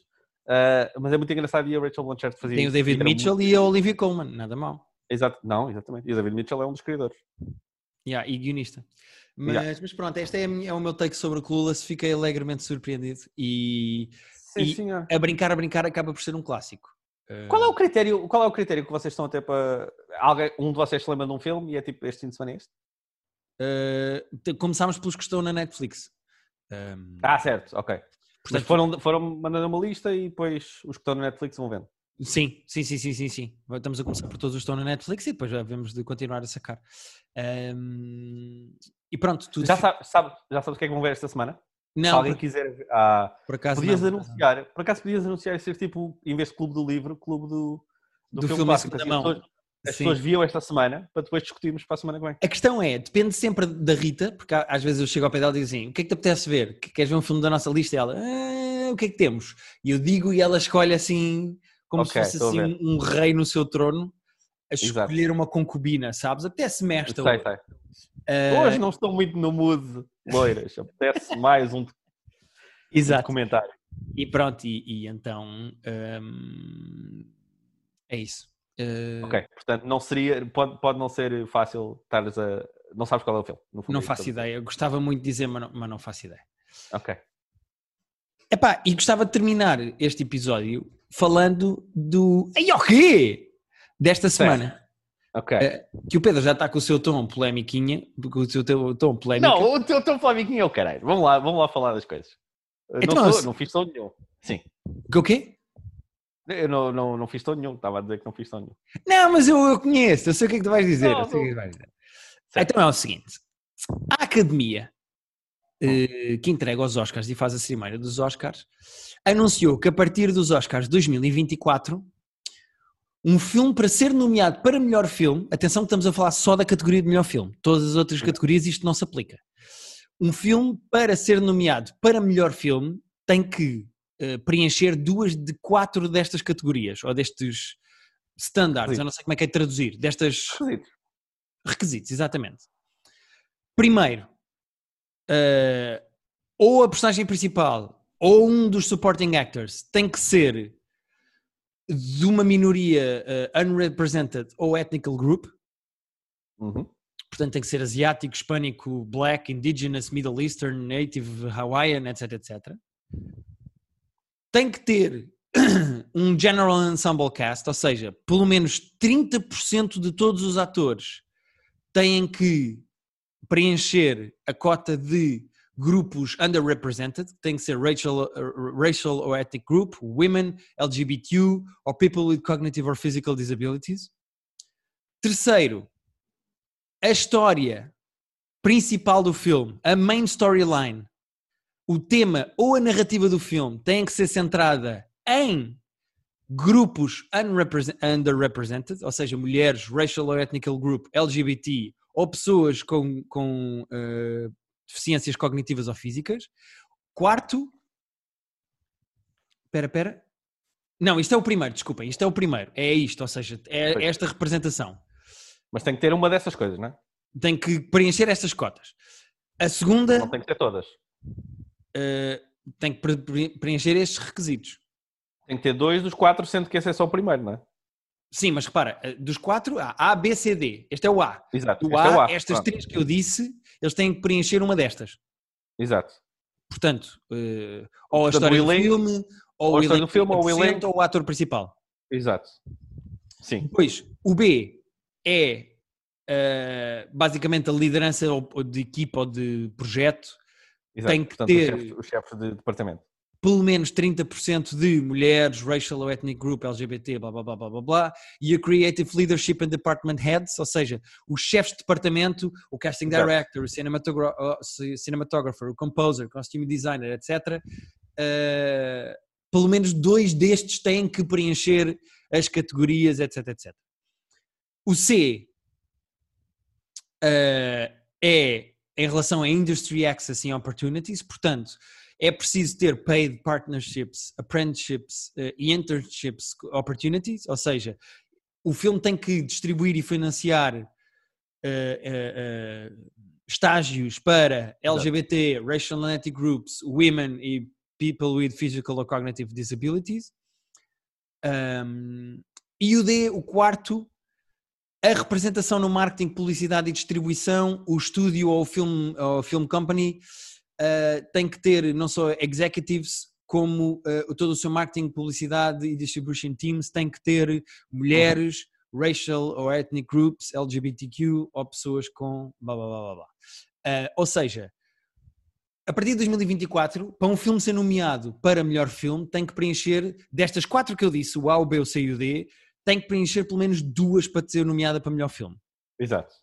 ah, mas é muito engraçado e a Rachel Blanchard fazia Tem o. David Mitchell muito- e a Olivia Colman, nada mal. Exato, não, exatamente. E o David Mitchell é um dos criadores. Yeah, e guionista. Mas, Yeah. mas pronto, este é, minha- é o meu take sobre o Clueless. Fiquei alegremente surpreendido e Sim, E- a brincar, a brincar acaba por ser um clássico. Qual é o critério, qual é o critério que vocês estão até para. Alguém, um de vocês se lembra de um filme e é tipo este fim de semana é este? te- começámos pelos que estão na Netflix. Um, Ah, certo, ok. Portanto- Mas foram, foram mandando uma lista e depois os que estão no Netflix vão vendo. Sim, sim, sim, sim, sim, sim. Estamos a começar por todos os que estão na Netflix e depois já vemos de continuar a sacar. Um, e pronto, tu Já, sabe, sabe- já sabes o que é que vão ver esta semana? Se não, alguém por, quiser. Ah, por acaso podias não. anunciar, por acaso podias anunciar ser tipo, em vez de clube do livro, clube do, Do filme em clássico. Assim, pessoas, as Sim. pessoas viam esta semana para depois discutirmos para a semana que vem. A questão é, depende sempre da Rita, porque às vezes eu chego ao pé dela e digo assim: o que é que te apetece ver? Que- Queres ver um filme da nossa lista? E ela, "Ah, o que é que temos? E eu digo e ela escolhe assim, como Ok, se fosse assim um, rei no seu trono, a Exato. escolher uma concubina, sabes? Apetece-me esta. Sei, hoje. sei. Ah, Hoje não estou muito no mood, loiras. Apetece *laughs* mais um Exato. comentário. E pronto, e, e então hum, é isso. Ah, Ok, portanto, não seria, pode, pode não ser fácil estares a. Não sabes qual é o filme. no fundo Não é faço ideia. Eu gostava muito de dizer, mas não, mas não faço ideia. Ok. Epá, e gostava de terminar este episódio falando do. Ai, o quê? Desta semana. Ok. Eh, Que o Pedro já está com o seu tom polémiquinha, com o seu tom polémico. não, o teu, teu Flamiquinho é o caralho. Vamos lá, vamos lá falar das coisas. Então, não, sou- não fiz tom nenhum. Sim. Que o quê? Eu não, não, não fiz tom nenhum. Estava a dizer que não fiz tom nenhum. Não, mas eu, eu conheço, eu sei o que é que tu vais dizer. Não, é não. vais dizer. Então é o seguinte: a Academia, eh, que entrega os Oscars e faz a cerimónia dos Oscars, anunciou que a partir dos Oscars 2024, um filme para ser nomeado para melhor filme, atenção que estamos a falar só da categoria de melhor filme, todas as outras categorias isto não se aplica. Um filme para ser nomeado para melhor filme tem que eh, preencher duas de quatro destas categorias, ou destes standards, eu não sei como é que é traduzir, destas Esquisito. requisitos, exatamente. Primeiro, eh, ou a personagem principal ou um dos supporting actors tem que ser de uma minoria eh, unrepresented ou ethnical group, Uhum. portanto tem que ser asiático, hispânico, black, indigenous, middle eastern, native, hawaiian, etc, etc. Tem que ter *clears throat* um general ensemble cast, ou seja, pelo menos 30% de todos os atores têm que preencher a cota de grupos underrepresented, tem que ser racial, uh, racial or ethnic group, women, LGBTQ, or people with cognitive or physical disabilities. Terceiro, a história principal do filme, a main storyline, o tema ou a narrativa do filme tem que ser centrada em grupos underrepresented, ou seja, mulheres, racial or ethnic group, LGBT, ou pessoas com, com uh, deficiências cognitivas ou físicas. Quarto, espera, espera. Não, isto é o primeiro, desculpem, isto é o primeiro, é isto, ou seja, é esta representação. Mas tem que ter uma dessas coisas, não é? Tem que preencher estas cotas. A segunda. Não tem que ter todas. Uh, tem que preencher estes requisitos. Tem que ter dois dos quatro, sendo que esse é só o primeiro, não é? Sim, mas repara, eh, dos quatro, há A, B, C, D. Este é o A. Exato. O A, é o A, estas três que eu disse, eles têm que preencher uma destas. Exato. Portanto, uh, ou a história do filme, ou, ou o elenco, do filme, ou o elenco, ou o ator principal. Exato. Sim. Depois, o B é uh, basicamente a liderança de equipa ou de projeto. Exato. Tem que Portanto, ter o chefe, o chefe de departamento pelo menos 30% de mulheres, racial ou ethnic group, LGBT, blá blá blá blá blá blá, e a Creative Leadership and Department Heads, ou seja, os chefes de departamento, o casting director, o cinematographer, o composer, o costume designer, etc. Uh, pelo menos dois destes têm que preencher as categorias, etc, etc. O C uh, é em relação a Industry Access and Opportunities, portanto, é preciso ter paid partnerships, apprenticeships uh, e internships opportunities, ou seja, o filme tem que distribuir e financiar uh, uh, estágios para LGBT, racial and ethnic groups, women e people with physical or cognitive disabilities. Um, e o D, o quarto, a representação no marketing, publicidade e distribuição, o estúdio ou o film, ou film company uh, tem que ter não só executives, como uh, todo o seu marketing, publicidade e distribution teams tem que ter mulheres, uhum. racial ou ethnic groups, LGBTQ ou pessoas com blá blá blá blá. blá. Uh, ou seja, a partir de 2024, para um filme ser nomeado para melhor filme, tem que preencher, destas quatro que eu disse, o A, o B, o C e o D, tem que preencher pelo menos duas para ser nomeada para melhor filme. Exato.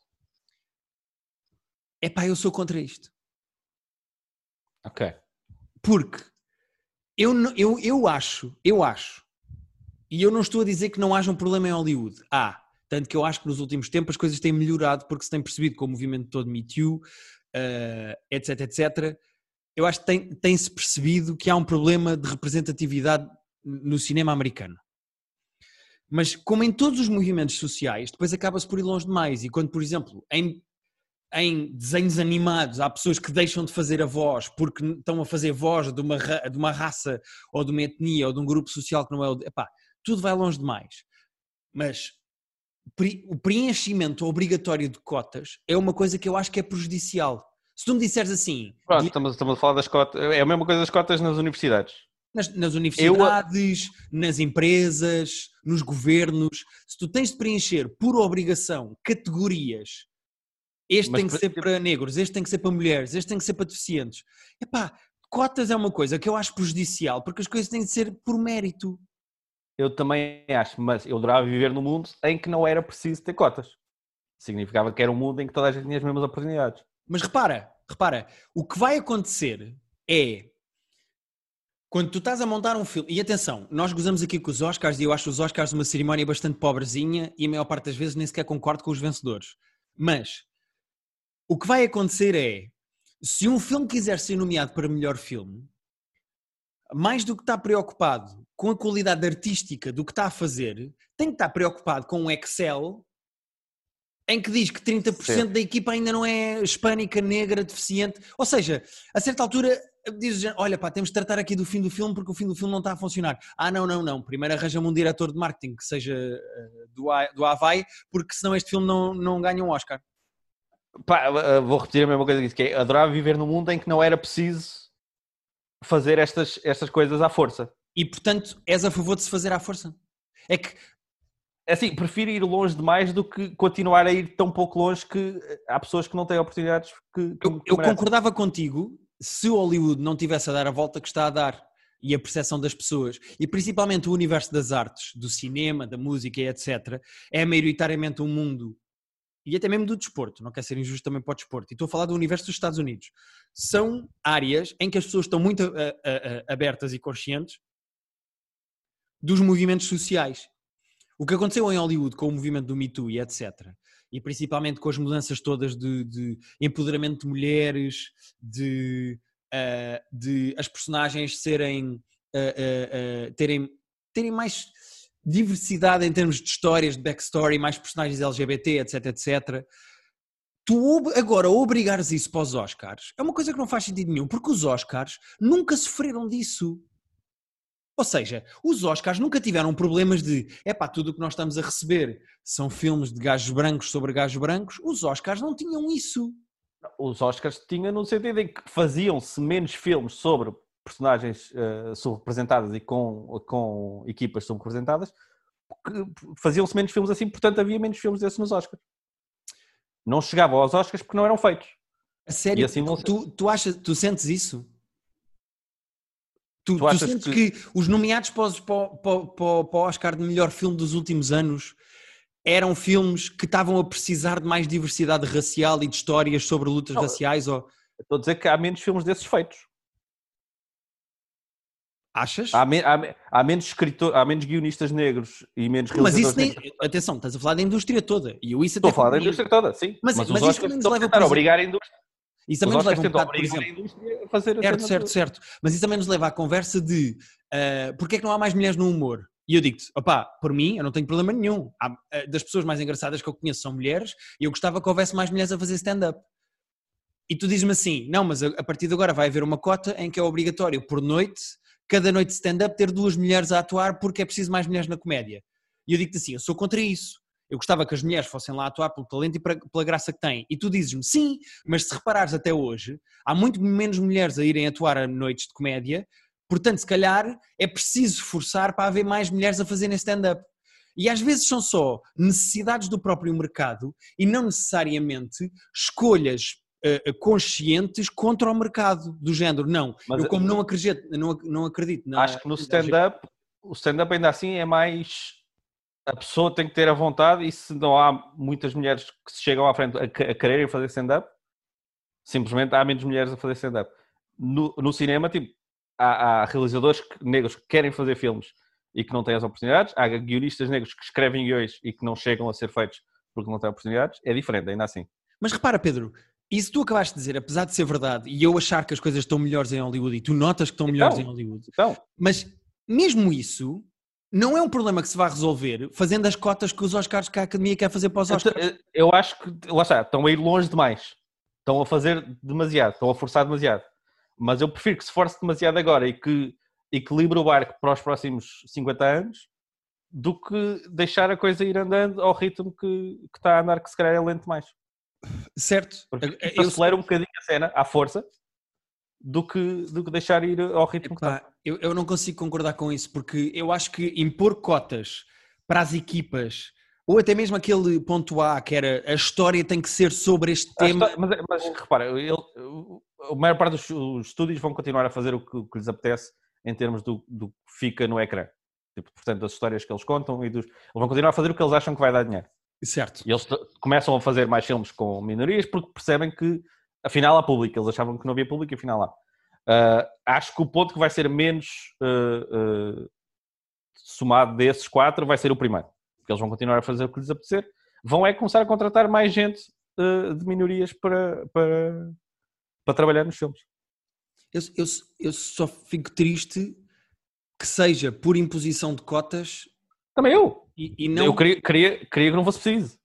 É pá, eu sou contra isto. Ok. Porque eu, eu, eu acho, eu acho, e eu não estou a dizer que não haja um problema em Hollywood. Há. Ah, tanto que eu acho que nos últimos tempos as coisas têm melhorado porque se tem percebido com o movimento todo Me Too, uh, etc, etc. Eu acho que tem, tem-se percebido que há um problema de representatividade no cinema americano. Mas como em todos os movimentos sociais, depois acaba-se por ir longe demais. E quando, por exemplo, em em desenhos animados há pessoas que deixam de fazer a voz porque estão a fazer voz de uma, de uma raça ou de uma etnia ou de um grupo social que não é o. Epá, tudo vai longe demais. Mas o preenchimento obrigatório de cotas é uma coisa que eu acho que é prejudicial. Se tu me disseres assim. Pronto, estamos, estamos a falar das cotas. É a mesma coisa das cotas nas universidades. Nas, nas universidades, eu... nas empresas, nos governos. Se tu tens de preencher por obrigação categorias este Mas, tem que ser para negros, este tem que ser para mulheres, este tem que ser para deficientes. Epá, cotas é uma coisa que eu acho prejudicial, porque as coisas têm de ser por mérito. Eu também acho, mas eu adorava viver num mundo em que não era preciso ter cotas. Significava que era um mundo em que toda a gente tinha as mesmas oportunidades. Mas repara, repara, o que vai acontecer é quando tu estás a montar um filme, e atenção, nós gozamos aqui com os Oscars e eu acho os Oscars uma cerimónia bastante pobrezinha e a maior parte das vezes nem sequer concordo com os vencedores. Mas o que vai acontecer é, se um filme quiser ser nomeado para melhor filme, mais do que estar preocupado com a qualidade artística do que está a fazer, tem que estar preocupado com um Excel em que diz que 30% Sim. da equipa ainda não é hispânica, negra, deficiente. Ou seja, a certa altura diz olha pá, temos de tratar aqui do fim do filme porque o fim do filme não está a funcionar. Ah, não, não, não. Primeiro arranja-me um diretor de marketing que seja uh, do, do Havaí, porque senão este filme não, não ganha um Oscar. Pá, eh, vou repetir a mesma coisa que disse, que é adorava viver num mundo em que não era preciso fazer estas, estas coisas à força. E portanto, és a favor de se fazer à força? É que é assim, prefiro ir longe demais do que continuar a ir tão pouco longe que há pessoas que não têm oportunidades que, que eu, eu concordava contigo se Hollywood não tivesse a dar a volta que está a dar e a percepção das pessoas, e principalmente o universo das artes, do cinema, da música e etc., é maioritariamente um mundo, e até mesmo do desporto, não quer ser injusto também para o desporto, e estou a falar do universo dos Estados Unidos, são áreas em que as pessoas estão muito a, a, a, abertas e conscientes dos movimentos sociais. O que aconteceu em Hollywood com o movimento do Me Too e etc., e principalmente com as mudanças todas de, de empoderamento de mulheres, de, uh, de as personagens serem, uh, uh, terem, terem mais diversidade em termos de histórias, de backstory, mais personagens LGBT, etc, etc. Tu agora obrigares isso para os Oscars é uma coisa que não faz sentido nenhum, porque os Oscars nunca sofreram disso. Ou seja, os Oscars nunca tiveram problemas de é pá, tudo o que nós estamos a receber são filmes de gajos brancos sobre gajos brancos. Os Oscars não tinham isso. Os Oscars tinham no sentido em que faziam-se menos filmes sobre personagens uh, subrepresentadas e com, com equipas subrepresentadas, faziam-se menos filmes assim, portanto havia menos filmes desses nos Oscars. Não chegavam aos Oscars porque não eram feitos. A sério? Assim tu, tu, achas, tu sentes isso? Tu, tu, tu sentes que... que... os nomeados para, para, para, para o Oscar de melhor filme dos últimos anos eram filmes que estavam a precisar de mais diversidade racial e de histórias sobre lutas não, raciais? Ou... Estou a dizer que há menos filmes desses feitos. Achas? Há, me, há, há, menos escritor, há menos guionistas negros e menos Mas isso nem. Negros. Atenção, estás a falar da indústria toda. E eu isso Estou a falar da indústria toda, sim. Mas, mas, mas isso também nos leva a obrigar a indústria. Isso também nos leva um bocado, por exemplo, a fazer certo, certo, certo. Mas isso também nos leva à conversa de uh, porque é que não há mais mulheres no humor? E eu digo-te, opá, por mim, eu não tenho problema nenhum. Há, uh, das pessoas mais engraçadas que eu conheço são mulheres e eu gostava que houvesse mais mulheres a fazer stand-up. E tu dizes-me assim, não, mas a, a, partir de agora vai haver uma cota em que é obrigatório por noite, cada noite de stand-up, ter duas mulheres a atuar porque é preciso mais mulheres na comédia. E eu digo-te assim, eu sou contra isso. Eu gostava que as mulheres fossem lá atuar pelo talento e pela graça que têm. E tu dizes-me, sim, mas se reparares até hoje, há muito menos mulheres a irem atuar a noites de comédia, portanto, se calhar é preciso forçar para haver mais mulheres a fazerem stand-up. E às vezes são só necessidades do próprio mercado e não necessariamente escolhas uh, conscientes contra o mercado do género. Não, mas, eu como não acredito, não, não acredito. Não, acho que no stand-up, o stand-up ainda assim é mais a pessoa tem que ter a vontade e se não há muitas mulheres que se chegam à frente a, a quererem fazer stand-up, simplesmente há menos mulheres a fazer stand-up. No, no, cinema, tipo, há, há realizadores negros que querem fazer filmes e que não têm as oportunidades, há guionistas negros que escrevem guiões e que não chegam a ser feitos porque não têm oportunidades, é diferente, ainda assim. Mas repara, Pedro, isso tu acabaste de dizer, apesar de ser verdade, e eu achar que as coisas estão melhores em Hollywood, e tu notas que estão melhores então, em Hollywood, então. mas mesmo isso não é um problema que se vai resolver fazendo as cotas que os Oscars que a Academia quer fazer para os Oscars. Eu, eu acho que, lá está, estão a ir longe demais. Estão a fazer demasiado, estão a forçar demasiado. Mas eu prefiro que se force demasiado agora e que equilibre o barco para os próximos 50 anos do que deixar a coisa ir andando ao ritmo que, que está a andar, que se calhar é lento mais. Certo. Porque eu acelera um bocadinho a cena à força do que, do que deixar ir ao ritmo Epá, que está. Eu, eu não consigo concordar com isso, porque eu acho que impor cotas para as equipas, ou até mesmo aquele ponto A, que era a história tem que ser sobre este tema. Mas, mas, repara, ele, a maior parte dos estúdios vão continuar a fazer o que, o que lhes apetece em termos do, do, que fica no ecrã. Tipo, portanto, das histórias que eles contam e dos. Eles vão continuar a fazer o que eles acham que vai dar dinheiro. Certo. E eles começam a fazer mais filmes com minorias porque percebem que afinal há público. Eles achavam que não havia público e afinal há. Uh, acho que o ponto que vai ser menos uh, uh, somado desses quatro vai ser o primeiro. Porque eles vão continuar a fazer o que lhes apetecer. Vão é começar a contratar mais gente de minorias para, para, para trabalhar nos filmes. Eu, eu, eu só fico triste que seja por imposição de cotas. Também eu. E, e não... Eu queria, queria, queria que não fosse preciso.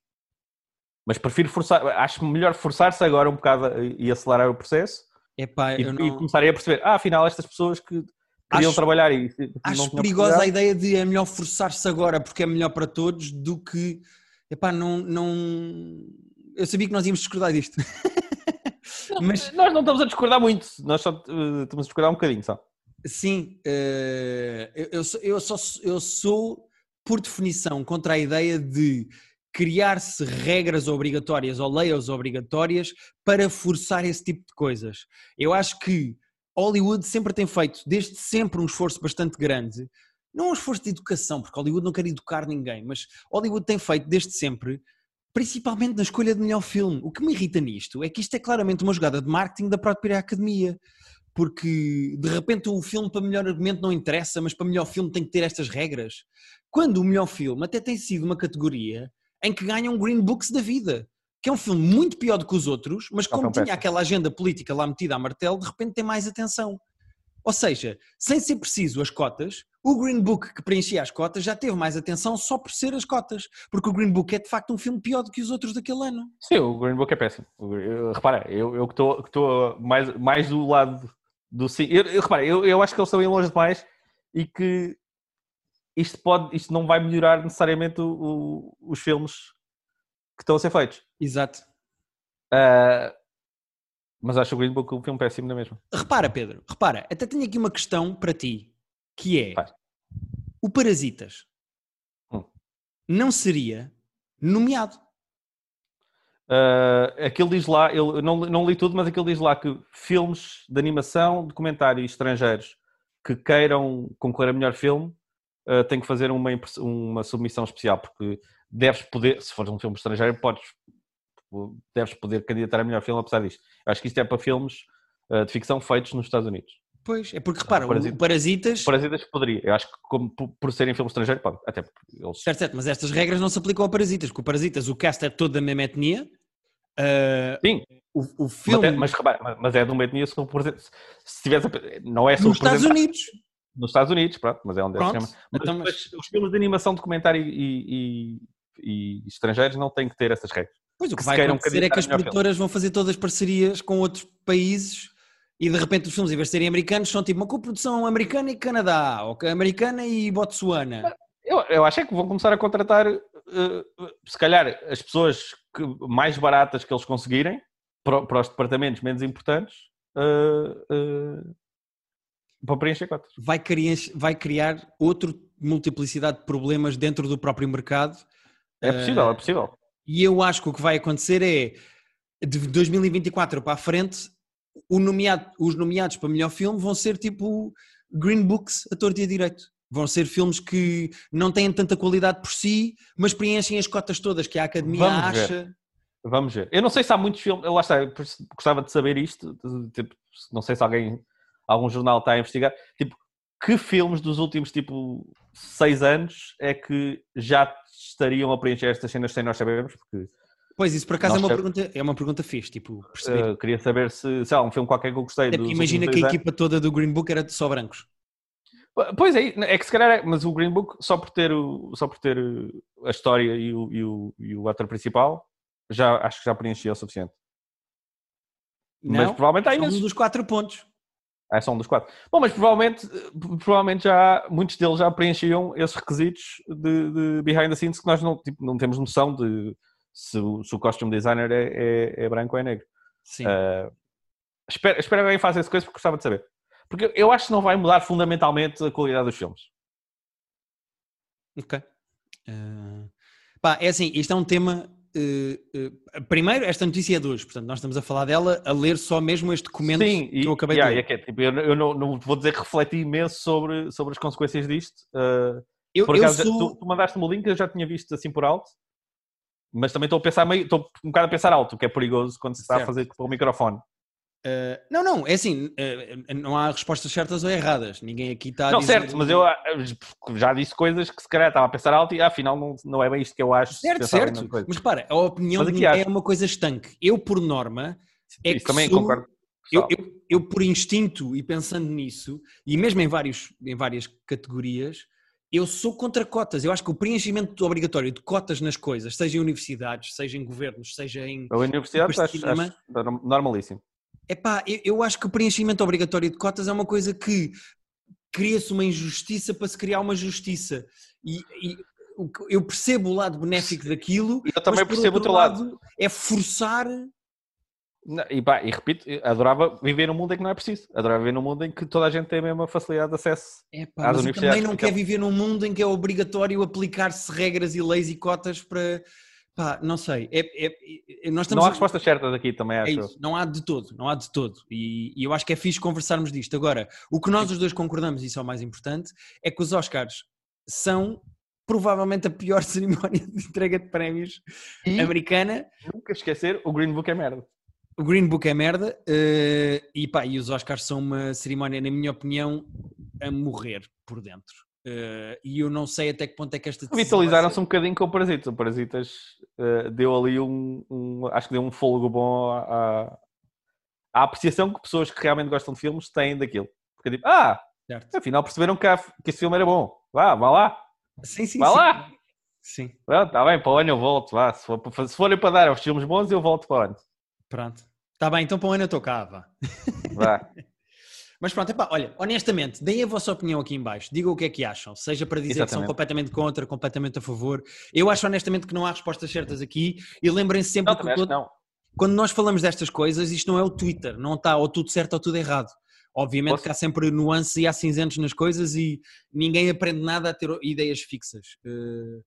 Mas prefiro forçar, acho melhor forçar-se agora um bocado e acelerar o processo Epá, e, não... e começarem a perceber, ah, afinal estas pessoas que queriam acho, trabalhar e acho perigosa a ideia de é melhor forçar-se agora porque é melhor para todos do que epá, não, não eu sabia que nós íamos discordar disto *laughs* mas nós não estamos a discordar muito nós só uh, estamos a discordar um bocadinho só sim uh, eu, eu, sou, eu, sou, eu sou por definição contra a ideia de criar-se regras obrigatórias ou leis obrigatórias para forçar esse tipo de coisas. Eu acho que Hollywood sempre tem feito, desde sempre, um esforço bastante grande. Não um esforço de educação, porque Hollywood não quer educar ninguém, mas Hollywood tem feito desde sempre, principalmente na escolha de melhor filme. O que me irrita nisto é que isto é claramente uma jogada de marketing da própria academia porque de repente o filme para melhor argumento não interessa, mas para melhor filme tem que ter estas regras. Quando o melhor filme até tem sido uma categoria em que ganham Green Books da vida, que é um filme muito pior do que os outros, mas como tinha aquela agenda política lá metida a martelo, de repente tem mais atenção. Ou seja, sem ser preciso as cotas, o Green Book que preenchia as cotas já teve mais atenção só por ser as cotas, porque o Green Book é de facto um filme pior do que os outros daquele ano. Sim, o Green Book é péssimo. Eu, repara, eu, eu que estou mais, mais do lado do sim. Eu, eu, repara, eu, eu acho que eles estão longe demais e que isto, pode, isto não vai melhorar necessariamente o, o, os filmes que estão a ser feitos. Exato. Uh, mas acho o Green Book um filme péssimo na mesma. Repara, Pedro, repara, até tenho aqui uma questão para ti, que é o Parasitas hum. não seria nomeado. Uh, aquilo diz lá, eu não, não li tudo, mas aquilo diz lá que filmes de animação, documentários estrangeiros que queiram concorrer a melhor filme uh, têm que fazer uma, uma submissão especial, porque deves poder, se for um filme estrangeiro, podes, deves poder candidatar a melhor filme apesar disto. Eu acho que isto é para filmes uh, de ficção feitos nos Estados Unidos. Pois, é porque repara, Parasitas, o Parasitas. Parasitas poderia, eu acho que como, por, por serem filmes estrangeiros, pode, até eles. Certo, certo, mas estas regras não se aplicam a Parasitas, porque o Parasitas, o cast é todo da mesma etnia, Uh, Sim. O, o filme... Mas, é, mas, repara, mas é de uma etnia exemplo, se tivesse, não é Nos Estados Unidos. Nos Estados Unidos, pronto, mas é onde pronto, se chama. Mas, então, mas... os filmes de animação, documentário e, e, e, estrangeiros não têm que ter essas regras. Pois o que, que vai acontecer é que as produtoras filme. vão fazer todas parcerias com outros países e de repente os filmes, em vez de serem americanos, são tipo uma coprodução americana e Canadá, ou americana e Botsuana. Eu, eu acho é que vão começar a contratar, uh, se calhar, as pessoas que, mais baratas que eles conseguirem para, para os departamentos menos importantes uh, uh, para preencher cotas. Vai criar, vai criar outra multiplicidade de problemas dentro do próprio mercado. É possível, é possível. E eu acho que o que vai acontecer é de 2024 para a frente, nomeado, os nomeados para melhor filme vão ser tipo Green Books a torto e a direito. Vão ser filmes que não têm tanta qualidade por si, mas preenchem as cotas todas que a Academia Vamos acha. Ver. Vamos ver. Eu não sei se há muitos filmes, lá está, gostava de saber isto, tipo, não sei se alguém, algum jornal está a investigar, tipo, que filmes dos últimos, tipo, seis anos é que já estariam a preencher estas cenas sem nós sabermos, porque... Pois, isso por acaso é uma, pergunta, é uma pergunta fixe, tipo, perceber. Uh, queria saber se, sei lá, um filme qualquer que eu gostei. É imagina que a equipa toda do Green Book era de só brancos. Pois é, é que se calhar, é, mas o Green Book, só por ter, o, só por ter a história e o, e, o, e o ator principal, já, acho que já preenchia o suficiente. Não, mas provavelmente há imensos. um dos quatro pontos. É só um dos quatro. Bom, mas provavelmente, provavelmente já, muitos deles já preenchiam esses requisitos de, de behind the scenes que nós não, tipo, não temos noção de se o, se o costume designer é, é, é branco ou é negro. Sim. Uh, espero, espero que alguém faça essa coisa porque gostava de saber. Porque eu acho que não vai mudar fundamentalmente a qualidade dos filmes. Ok. Uh, pá, é assim, isto é um tema. Uh, uh, primeiro, esta notícia é de hoje, portanto, nós estamos a falar dela a ler só mesmo este documento Sim, que e, eu acabei yeah, de ler. É, tipo, eu, eu não, não, vou dizer que refleti imenso sobre, sobre as consequências disto. eu, por acaso, sou... tu, tu mandaste-me o link, eu já tinha visto assim por alto, mas também estou a pensar meio, estou um bocado a pensar alto, o que é perigoso quando se está certo. a fazer com o microfone. Uh, não, não, é assim, uh, não há respostas certas ou erradas. Ninguém aqui está a Não, dizer... certo, mas eu já disse coisas que se calhar estava a pensar alto e afinal não, não é bem isto que eu acho. Certo, certo. Mas para, a opinião é uma coisa estanque. Eu, por norma, é Isso, que também sou... concordo. Eu, eu, eu, por instinto e pensando nisso, e mesmo em, vários, em várias categorias, eu sou contra cotas. Eu acho que o preenchimento obrigatório de cotas nas coisas, seja em universidades, seja em governos, seja em. A universidade acho, acho normalíssimo. Epá, eu, eu acho que o preenchimento obrigatório de cotas é uma coisa que cria-se uma injustiça para se criar uma justiça. E, e eu percebo o lado benéfico daquilo. Eu também percebo o teu lado, lado. É forçar. Não, e, pá, e repito, adorava viver num mundo em que não é preciso. Adorava viver num mundo em que toda a gente tem a mesma facilidade de acesso Epá, às universidades. também não quer viver num mundo em que é obrigatório aplicar-se regras e leis e cotas para Pá, não sei. É, é- é- nós estamos Não há a- respostas certas aqui também, É acho. eu. isso, não há de todo, não há de todo. E, e eu acho que é fixe conversarmos disto. Agora, o que nós os dois concordamos, e isso é o mais importante, é que os Oscars são provavelmente a pior *laughs* cerimónia de entrega de prémios E americana. nunca esquecer, o Green Book é merda. O Green Book é merda eh, e, pá, e os Oscars são uma cerimónia, na minha opinião, a morrer por dentro. Eh, e eu não sei até que ponto é que esta Vitalizaram-se ser- um bocadinho com o Parasitas. O Parasitas eh, deu ali um, um- Acho que deu um fôlego bom à, à apreciação que pessoas que realmente gostam de filmes têm daquilo. Porque tipo, ah, Certo. afinal perceberam que, há- que esse filme era bom. Vá, vá lá. Sim, sim, Vai sim. lá. Sim, Está bem, para o ano eu volto. Vá. Se, for, se forem para dar aos filmes bons, eu volto para o ano. pronto. Está bem, então para o ano eu estou cá, vá. Vá. *laughs* Mas pronto, epá, olha, honestamente, deem a vossa opinião aqui em baixo, digam o que é que acham, seja para dizer que são Exatamente. completamente contra, completamente a favor. Eu acho honestamente que não há respostas certas aqui e lembrem-se sempre Não, que não. quando nós falamos destas coisas, isto não é o Twitter, não está ou tudo certo ou tudo errado. Obviamente Posso- que há sempre nuances e há cinzentos nas coisas e ninguém aprende nada a ter ideias fixas. Eh,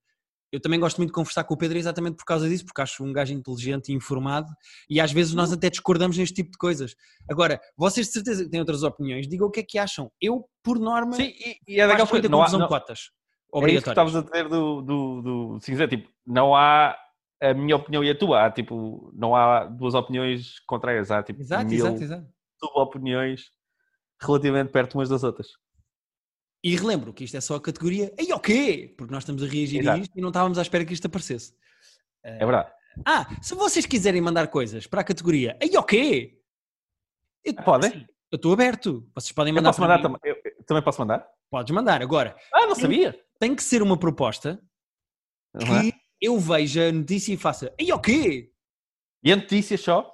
Eu também gosto muito de conversar com o Pedro exatamente por causa disso, porque acho um gajo inteligente e informado e às vezes nós até discordamos neste tipo de coisas. Agora, vocês de certeza que têm outras opiniões, digam o que é que acham. Eu, por norma, Sim, e, e é muita coisas. Não há, não, de cotas. é isso que estavas a dizer do, do, do cinza. Tipo, não há a minha opinião e a tua. Há, tipo, não há duas opiniões contrárias. Há tipo Exato, mil exato, exato. opiniões relativamente perto umas das outras. E relembro que isto é só a categoria Ei, o quê? Porque nós estamos a reagir a Exato. isto e não estávamos à espera que isto aparecesse. É verdade. Ah, se vocês quiserem mandar coisas para a categoria Ei, o quê? Eu, Podem? assim, eu estou aberto. Vocês podem Eu mandar posso para mandar também. Eu, eu também posso mandar? Podes mandar. Agora, Ah, não sabia. tem que ser uma proposta que eu veja a notícia e faça Ei, o quê? E a notícia só?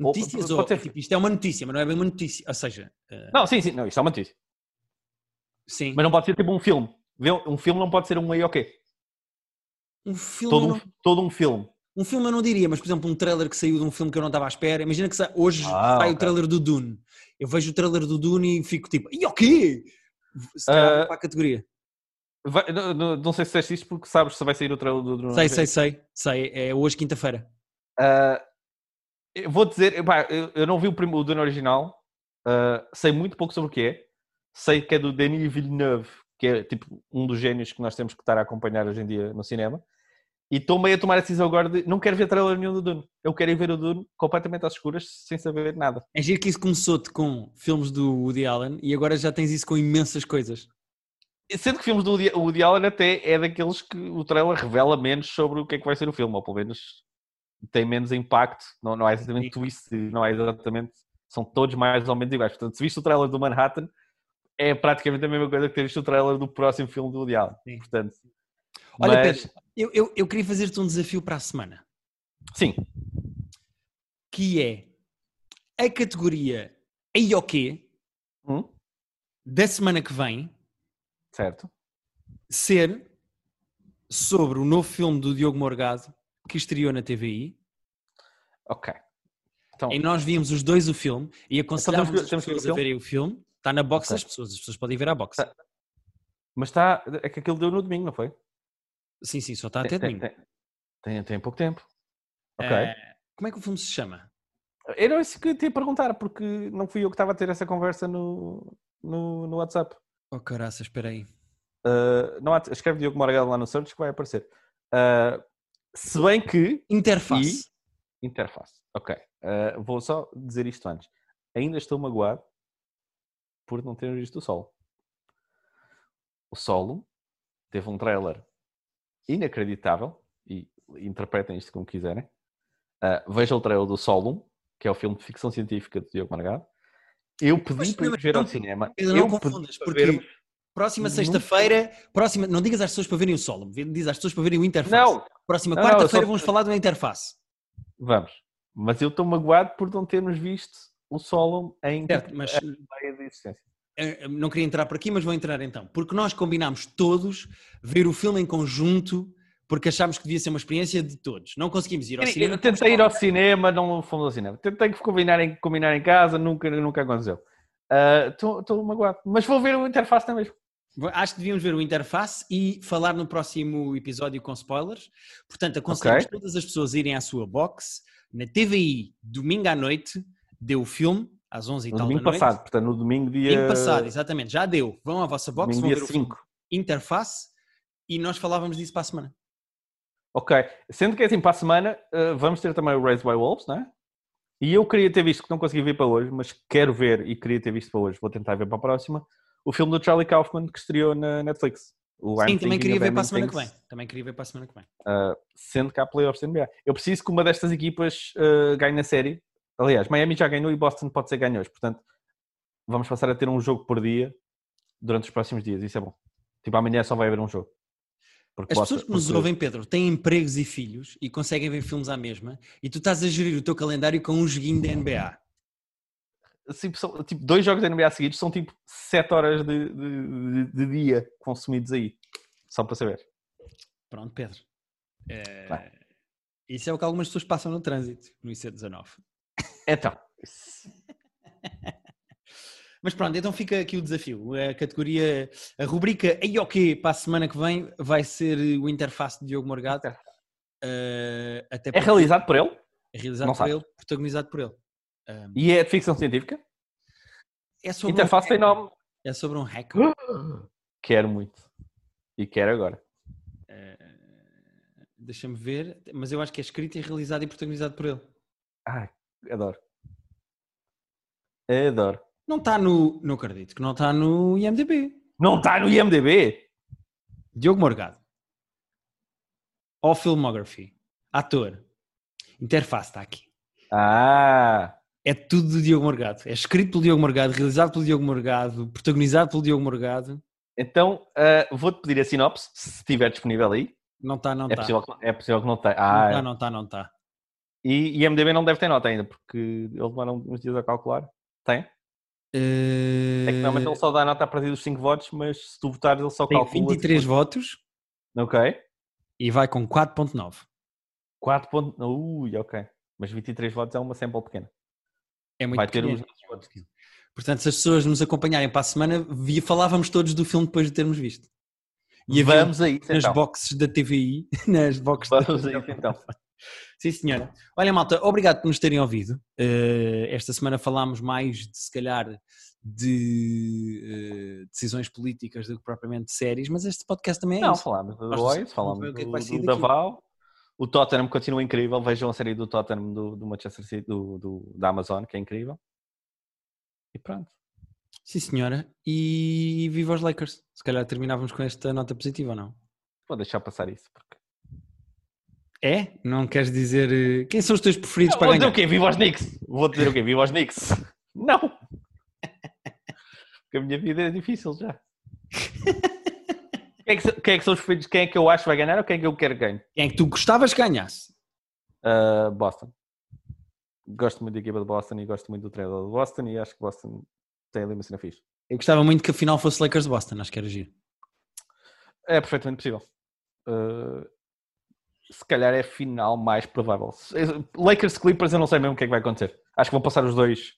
Ou- Notícias ou, ser- tipo, isto é uma notícia, mas não é bem uma notícia. Ou seja, eh, Não, sim, sim. Não, isto é uma notícia. Sim, Mas não pode ser tipo um filme. Um filme não pode ser um aí ok. um filme, Todo um, não- todo um filme. um filme eu não diria, mas por exemplo, um trailer que saiu de um filme que eu não estava à espera. Imagina que sa- hoje Ah, sai o ok. trailer do Dune. Eu vejo o trailer do Dune e fico tipo, e o quê? Se Ah, para a categoria. Vai- não, não- sei se disseste isto porque sabes se vai sair o trailer do Drone. Sei, sei, sei, sei. É hoje, quinta-feira. Ah, eu vou dizer, epá, eu, eu não vi o, prim- o Dune original, ah, sei muito pouco sobre o que é. Sei que é do Denis Villeneuve, que é tipo um dos génios que nós temos que estar a acompanhar hoje em dia no cinema. E estou meio a tomar a decisão agora de não quero ver trailer nenhum do Dune. Eu quero ir ver o Dune completamente às escuras, sem saber nada. É giro que isso começou-te com filmes do Woody Allen e agora já tens isso com imensas coisas. Sendo que filmes do Woody Allen até é daqueles que o trailer revela menos sobre o que é que vai ser o filme, ou pelo menos tem menos impacto, não, não é exatamente twist, não é exatamente, são todos mais ou menos iguais. Portanto, se viste o trailer do Manhattan, é praticamente a mesma coisa que ter visto o trailer do próximo filme do Woody Allen. Sim. Portanto, Olha, mas, Pedro, eu, eu, eu queria fazer-te um desafio para a semana, sim, que é a categoria quê? Hum, da semana que vem certo. ser sobre o novo filme do Diogo Morgado que estreou na TVI. Ok. Então, E nós vimos os dois o filme e aconselhávamos temos que- as temos que ver o pessoas a verem o filme. Está na box Ok. das pessoas, as pessoas podem ver à box. Tá. mas está, é que aquilo deu no domingo, não foi? Sim, sim, só está até tem, domingo. tem, tem, tem pouco tempo. Ok. Eh, como é que o filme se chama? Era isso que eu te ia perguntar, porque não fui eu que estava a ter essa conversa no, no, no WhatsApp. Oh, caraças, espera aí. Uh, não há, escreve Diogo Morgado lá no search que vai aparecer. Uh, se bem que. Interface. Interface. Ok. Uh, vou só dizer isto antes. Ainda estou magoado por não ter visto o solo. O solo teve um trailer inacreditável e interpretem isto como quiserem. Uh, vejam o trailer do Solo, que é o filme de ficção científica de Diogo Morgado. Eu pedi Mas, para ir ver ao não- cinema. Pedro, eu não confundas, porque vermos- próxima sexta-feira, próxima, não digas às pessoas para verem o solo, diz às pessoas para verem o Interface. Não, Próxima quarta-feira só- vamos falar do Interface. Vamos. Mas eu estou magoado por não termos visto o solo em Certo, mas a ideia de existência. eh, não queria entrar por aqui, mas vou entrar então. Porque nós combinámos todos ver o filme em conjunto porque achámos que devia ser uma experiência de todos. Não conseguimos ir ao Eu, cinema. eu tentei ir ao cinema, não fomos ao cinema. Tentei combinar em, combinar em casa, nunca, nunca aconteceu. Ah, Estou magoado. Mas vou ver o interface também. Acho que devíamos ver o interface e falar no próximo episódio com spoilers. Portanto, aconselhamos Ok. todas as pessoas a irem à sua box. Na TVI, domingo à noite, deu o filme, às 11 e No tal domingo da noite. passado, portanto, no domingo dia. Domingo passado, exatamente. Já deu. Vão à vossa box, domingo vão dia ver o filme 5. interface e nós falávamos disso para a semana. Ok. Sendo que assim, para a semana, eh, vamos ter também o Raised by Wolves, não é? E eu queria ter visto, que não consegui ver para hoje, mas quero ver e queria ter visto para hoje, vou tentar ver para a próxima, o filme do Charlie Kaufman que estreou na Netflix. O I'm Sim, também queria ver para a semana que vem. Também queria ver para a semana que vem. uh, sendo que há playoffs NBA. Eu preciso que uma destas equipas uh, ganhe a série. Aliás, Miami já ganhou e Boston pode ser ganhou hoje. Portanto, vamos passar a ter um jogo por dia durante os próximos dias. Isso é bom. Tipo, amanhã só vai haver um jogo. Porque As pessoas que nos porque- ouvem, Pedro, têm empregos e filhos e conseguem ver filmes à mesma e tu estás a gerir o teu calendário com um joguinho da NBA. tipo, são- tipo, dois jogos da NBA seguidos são tipo 7 horas de, de- de- dia consumidos aí. Só para saber. Pronto, Pedro. É. Isso é o que algumas pessoas passam no trânsito, no IC19. Então. *laughs* Mas pronto, então fica aqui o desafio. A categoria, a rubrica Ei ok para a semana que vem vai ser o interface de Diogo Morgado. eh, até É realizado por ele é realizado Não por ele, protagonizado por ele. Um, e é de ficção científica. é, sobre Interface um tem nome. é sobre um hacker. *gasps* Quero muito. E quero agora. Eh, Deixa-me ver, mas eu acho que é escrito e realizado e protagonizado por ele. Ai, adoro. Adoro. Não está no. Não acredito que não está no IMDB. Não está no IMDB? Diogo Morgado. All Filmography. Ator. Interface está aqui. Ah, É tudo do Diogo Morgado. É escrito pelo Diogo Morgado, realizado pelo Diogo Morgado, protagonizado pelo Diogo Morgado. então ah, vou-te pedir a sinopse, se estiver disponível aí. Não está, não É está. possível, que- é possível que não tenha. Não Ah, está, não está, não está. E IMDB não deve ter nota ainda, porque eles demoram uns dias a calcular. Tem? É que normalmente ele só dá nota a partir dos 5 votos, mas se tu votares ele só Tem calcula. 23 votos Ok. e vai com 4.9. 4 pontos. Ui, ok. Mas 23 votos é uma sample pequena. É muito Vai ter pequeno. os nossos votos. Portanto, se as pessoas nos acompanharem para a semana, via, falávamos todos do filme depois de termos visto. E Vamos a isso nas então. boxes da TVI. *laughs* Nas boxes da Vamos a isso então. Sim, senhora. Olha, malta, obrigado por nos terem ouvido. Eh, esta semana falámos mais, de, se calhar, de eh, decisões políticas do que propriamente séries, mas este podcast também é Não, isso. falámos do Boys, falámos é do, do daqui. Davao. O Tottenham continua incrível. Vejam a série do Tottenham do, do Manchester City, do, do- da Amazon, que é incrível. E pronto. Sim, senhora. E viva os Lakers. Se calhar terminávamos com esta nota positiva ou não? Vou deixar passar isso. Porque... É? Não queres dizer. eh, Quem são os teus preferidos Vou para dizer ganhar? o quê? Viva os Knicks! Vou dizer o quê? Viva os Knicks! Não! Porque a minha vida é difícil já. Quem é, que, quem é que são os preferidos? Quem é que eu acho que vai ganhar ou quem é que eu quero que ganhe? Quem é que tu gostavas que ganhasse? Uh, Boston. Gosto muito da equipa de Boston e gosto muito do treinador de Boston e acho que Boston tem ali uma cena fixe. Eu gostava muito que a final fosse Lakers Boston, acho que era giro. É perfeitamente possível. Uh, se calhar é a final mais provável. Se- Lakers Clippers eu não sei mesmo o que é que vai acontecer. Acho que vão passar os dois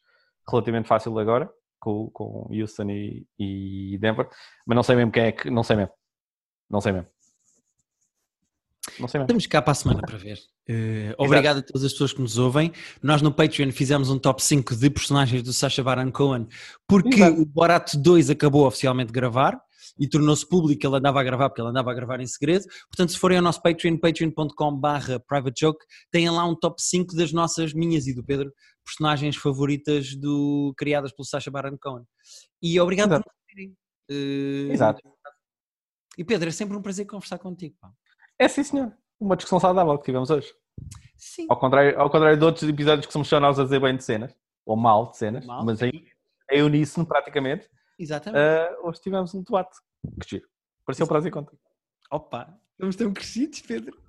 relativamente fácil agora, com, com Houston e, e Denver, mas não sei mesmo quem é que. Não sei mesmo. Não sei mesmo. Não sei mesmo. Estamos cá para a semana para ver. Eh, obrigado a todas as pessoas que nos ouvem. Nós no Patreon fizemos um top 5 de personagens do Sacha Baron Cohen porque Exato. o Borat 2 acabou oficialmente de gravar e tornou-se público que ele andava a gravar porque ele andava a gravar em segredo. Portanto, se forem ao nosso Patreon, patreon.com barra privatejoke, têm lá um top 5 das nossas, minhas e do Pedro, personagens favoritas do, criadas pelo Sacha Baron Cohen. E obrigado Exato. por nos ouvirem. Eh, Exato. E Pedro, é sempre um prazer conversar contigo. pá. É sim, senhor. Uma discussão saudável que tivemos hoje. Sim. Ao contrário, ao contrário de outros episódios que somos só nós a dizer bem de cenas, ou mal de cenas, Mal, mas em, em uníssono praticamente, Exatamente. uh, hoje tivemos um debate. Que giro. Pareceu prazer contigo. Opa, vamos tão crescidos, Pedro.